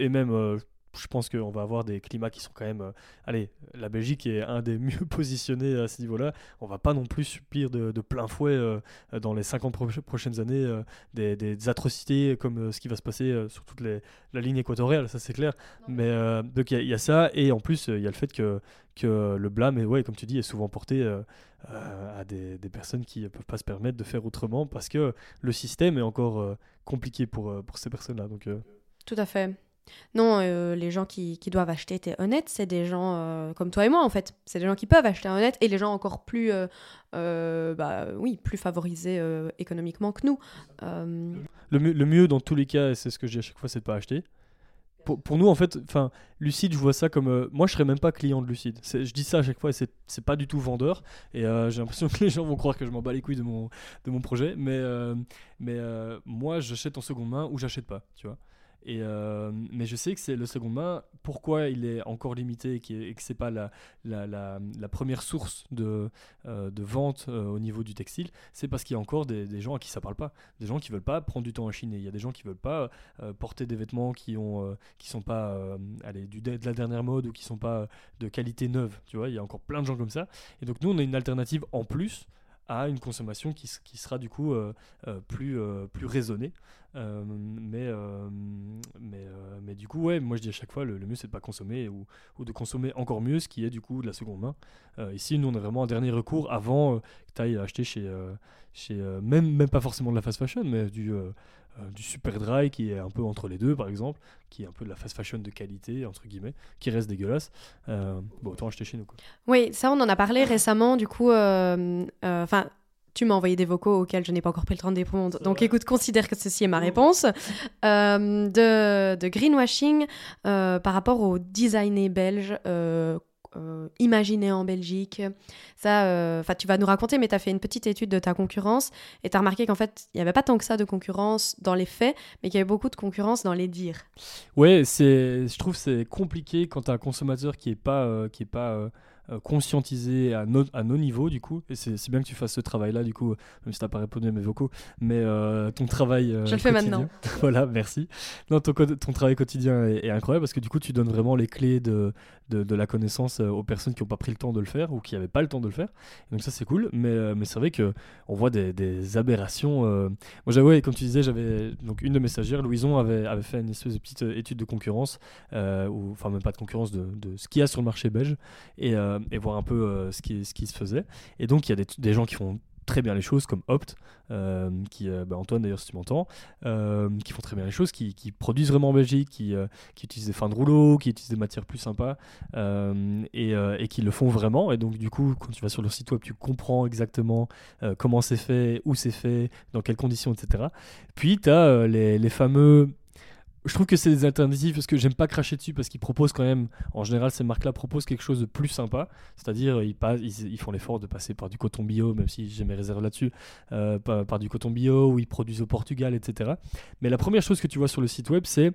et, même, euh, je pense qu'on va avoir des climats qui sont quand même. Euh, allez, la Belgique est un des mieux positionnés à ce niveau-là. On va pas non plus subir de, plein fouet euh, dans les 50 prochaines années des, atrocités comme ce qui va se passer sur toute les, la ligne équatoriale, ça c'est clair. Mais donc il y, a ça, et en plus, il y a le fait que, que le blâme, est, ouais, comme tu dis, est souvent porté euh, à des, personnes qui ne peuvent pas se permettre de faire autrement parce que le système est encore euh, compliqué pour, euh, pour ces personnes-là. Donc, Tout à fait. Non, euh, les gens qui, qui doivent acheter t'es honnête, c'est des gens euh, comme toi et moi en fait. C'est des gens qui peuvent acheter honnête et les gens encore plus, euh, bah, oui, plus favorisés économiquement que nous. Le, mieux- le mieux dans tous les cas, et c'est ce que dis à chaque fois, c'est de pas acheter. Pour, pour nous, en fait, enfin, Lucide, je vois ça comme. moi, je serais même pas client de Lucide. Je dis ça à chaque fois et c'est pas du tout vendeur. Et j'ai l'impression que les gens vont croire que je m'en bats les couilles de mon, de mon projet. Mais, mais moi, j'achète en seconde main ou j'achète pas, tu vois. Euh, mais je sais que c'est le seconde main. Pourquoi il est encore limité et, que c'est pas la, première source de, euh, vente euh, au niveau du textile, c'est parce qu'il y a encore des, gens à qui ça parle pas des gens qui veulent pas prendre du temps à chiner. Il y a des gens qui veulent pas euh, porter des vêtements qui qui sont pas du, de la dernière mode ou qui sont pas de qualité neuve. Tu vois, il y a encore plein de gens comme ça. Et donc nous, on a une alternative en plus à une consommation qui, sera du coup euh, euh, plus, euh, plus raisonnée. Mais, mais, mais du coup, ouais, moi je dis à chaque fois, le, mieux c'est de pas consommer ou, de consommer encore mieux ce qui est du coup de la seconde main. Ici, nous on a vraiment un dernier recours avant que tu ailles acheter chez, chez même, même pas forcément de la fast fashion, mais du, euh, du super dry qui est un peu entre les deux par exemple, qui est un peu de la fast fashion de qualité, entre guillemets, qui reste dégueulasse. Euh, bon, autant acheter chez nous. Quoi. Oui, ça on en a parlé récemment, du coup, euh, euh, enfin, tu m'as envoyé des vocaux auxquels je n'ai pas encore pris le temps de répondre. Donc écoute, considère que ceci est ma réponse. Euh, de, de greenwashing euh, par rapport au designé belge. Euh, euh, imaginé en Belgique. Ça, euh, tu vas nous raconter, mais tu as fait une petite étude de ta concurrence et tu as remarqué qu'en fait, il n'y avait pas tant que ça de concurrence dans les faits, mais qu'il y avait beaucoup de concurrence dans les dires. Ouais, c'est, je trouve que c'est compliqué quand tu as un consommateur qui est pas, euh, qui est pas euh, conscientisé à, nos- à nos niveaux, du coup. Et c'est, bien que tu fasses ce travail-là, du coup, même si tu pas répondu à mes vocaux. Mais euh, ton travail. euh, Je le fais maintenant. voilà, merci. Non, ton, ton travail quotidien est, est incroyable parce que du coup, tu donnes vraiment les clés de, de, la connaissance euh, aux personnes qui n'ont pas pris le temps de le faire ou qui n'avaient pas le temps de le faire. Donc, ça, c'est cool. Mais, euh, mais c'est vrai que on voit des, aberrations. euh. Moi, j'avais, comme tu disais, j'avais donc une de mes stagiaires, Louison, avait, avait fait une espèce de petite étude de concurrence, ou enfin, même pas de concurrence, de, ce qu'il y a sur le marché belge et, et voir un peu ce, qui, ce qui se faisait. Et donc, il y a des, des gens qui font très bien les choses comme Opt, euh, qui, euh, bah, Antoine d'ailleurs si tu m'entends, euh, qui font très bien les choses, qui, qui produisent vraiment en Belgique, qui, qui utilisent des fins de rouleau, qui utilisent des matières plus sympas et, et qui le font vraiment. Et donc du coup, quand tu vas sur leur site web, tu comprends exactement comment c'est fait, où c'est fait, dans quelles conditions, etc. Puis tu as les, les fameux je trouve que c'est des alternatives parce que j'aime pas cracher dessus parce qu'ils proposent quand même, en général, ces marques-là proposent quelque chose de plus sympa. C'est-à-dire, ils, font l'effort de passer par du coton bio, même si j'ai mes réserves là-dessus, euh, par, par du coton bio ou ils produisent au Portugal, etc. Mais la première chose que tu vois sur le site web, c'est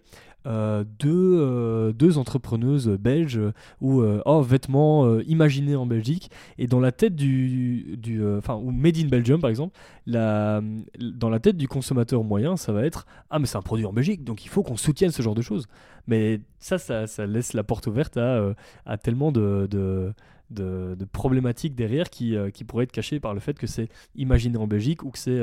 euh, deux, euh, deux entrepreneuses belges ou euh, oh, vêtements imaginés en Belgique. Et dans la tête du. du Enfin, ou Made in Belgium, par exemple, la, dans la tête du consommateur moyen, ça va être Ah, mais c'est un produit en Belgique, donc il faut qu'on soutienne ce genre de choses. Mais ça, ça, laisse la porte ouverte à, tellement de. de problématiques derrière qui, qui pourraient être cachées par le fait que c'est imaginé en Belgique ou que c'est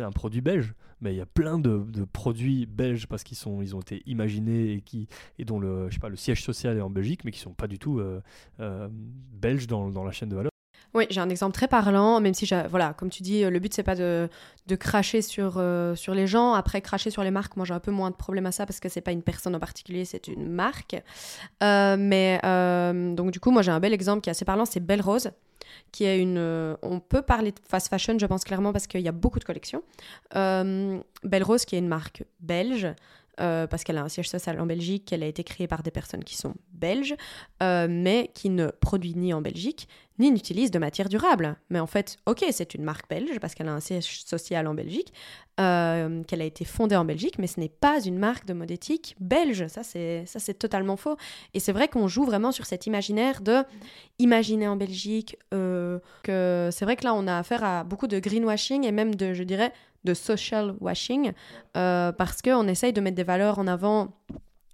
euh, un produit belge. Mais il y a plein de, produits belges parce qu'ils ils ont été imaginés et qui et dont le je sais pas le siège social est en Belgique, mais qui sont pas du tout euh, euh, belges dans, dans la chaîne de valeur. Oui, j'ai un exemple très parlant, même si, voilà, comme tu dis, le but, c'est pas de, de cracher sur, euh, sur les gens. Après, cracher sur les marques, moi, j'ai un peu moins de problème à ça parce que c'est pas une personne en particulier, c'est une marque. Euh, mais, euh, donc, du coup, moi, j'ai un bel exemple qui est assez parlant, c'est Belle Rose, qui est une... euh, on peut parler de fast fashion, je pense clairement, parce qu'il y a beaucoup de collections. Euh, Belle Rose, qui est une marque belge, euh, parce qu'elle a un siège social en Belgique, qu'elle a été créée par des personnes qui sont belges, euh, mais qui ne produit ni en Belgique, ni n'utilise de matière durable. Mais en fait, ok, c'est une marque belge parce qu'elle a un siège social en Belgique, euh, qu'elle a été fondée en Belgique, mais ce n'est pas une marque de mode éthique belge. Ça, c'est totalement faux. Et c'est vrai qu'on joue vraiment sur cet imaginaire de imaginer en Belgique. que c'est vrai que là, on a affaire à beaucoup de greenwashing et même de, je dirais, de social washing, euh, parce qu'on essaye de mettre des valeurs en avant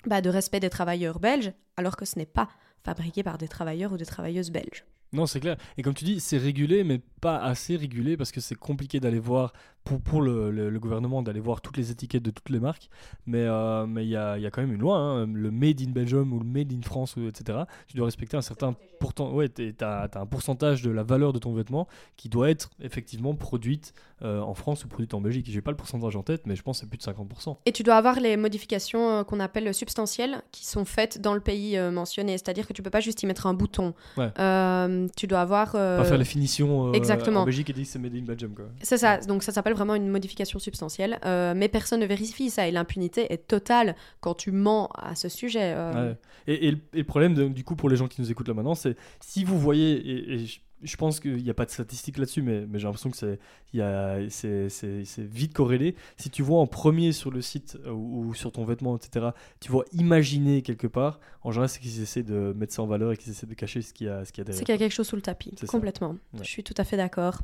bah, de respect des travailleurs belges, alors que ce n'est pas fabriqué par des travailleurs ou des travailleuses belges. Non, c'est clair. Et comme tu dis, c'est régulé, mais pas assez régulé parce que c'est compliqué d'aller voir, pour, pour le, le- le gouvernement, d'aller voir toutes les étiquettes de toutes les marques. Mais euh, mais il y, a, y a quand même une loi, hein, le Made in Belgium ou le Made in France, etc. Tu dois respecter un certain pourtant. Ouais, tu as, un pourcentage de la valeur de ton vêtement qui doit être effectivement produite euh, en France ou produite en Belgique. J'ai pas le pourcentage en tête, mais je pense que c'est plus de 50%. Et tu dois avoir les modifications euh, qu'on appelle substantielles qui sont faites dans le pays euh, mentionné. C'est-à-dire que tu peux pas juste y mettre un bouton. Ouais. Euh, tu dois avoir. euh, Pas faire les finitions euh, exactement. en Belgique et dire que c'est Made in Belgium. C'est ça, donc ça s'appelle vraiment une modification substantielle. Euh, mais personne ne vérifie ça et l'impunité est totale quand tu mens à ce sujet. euh, Ouais. Et, et le, et le problème, de- du coup, pour les gens qui nous écoutent là maintenant, c'est si vous voyez, et, et je, pense qu'il n'y a pas de statistiques là-dessus, mais, mais j'ai l'impression que c'est il y a- c'est- c'est- c'est vite corrélé. Si tu vois en premier sur le site euh, ou, ou sur ton vêtement, etc., tu vois imaginer quelque part, en général, c'est qu'ils essaient de mettre ça en valeur et qu'ils essaient de cacher ce qu'il y a, ce qu'il y a derrière. C'est qu'il y a quelque chose sous le tapis, C'est complètement. Ouais. Je suis tout à fait d'accord.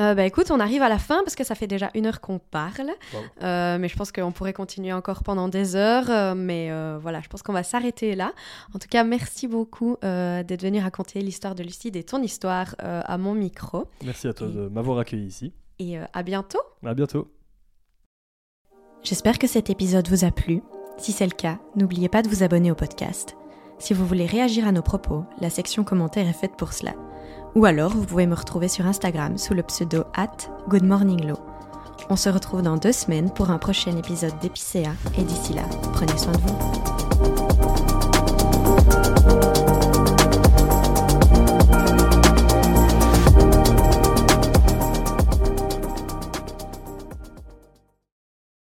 Euh, bah écoute, on arrive à la fin parce que ça fait déjà une heure qu'on parle. Wow. Euh, mais je pense qu'on pourrait continuer encore pendant des heures. euh, mais euh, voilà, je pense qu'on va s'arrêter là. En tout cas, merci beaucoup d'être venu raconter l'histoire de Lucide et ton histoire euh, à mon micro. Merci à toi Et- de m'avoir accueilli ici. Et euh, à bientôt. À bientôt. J'espère que cet épisode vous a plu. Si c'est le cas, n'oubliez pas de vous abonner au podcast. Si vous voulez réagir à nos propos, la section commentaires est faite pour cela. Ou alors, vous pouvez me retrouver sur Instagram sous le pseudo at goodmorninglow. On se retrouve dans deux semaines pour un prochain épisode d'Épicéa et d'ici là, prenez soin de vous.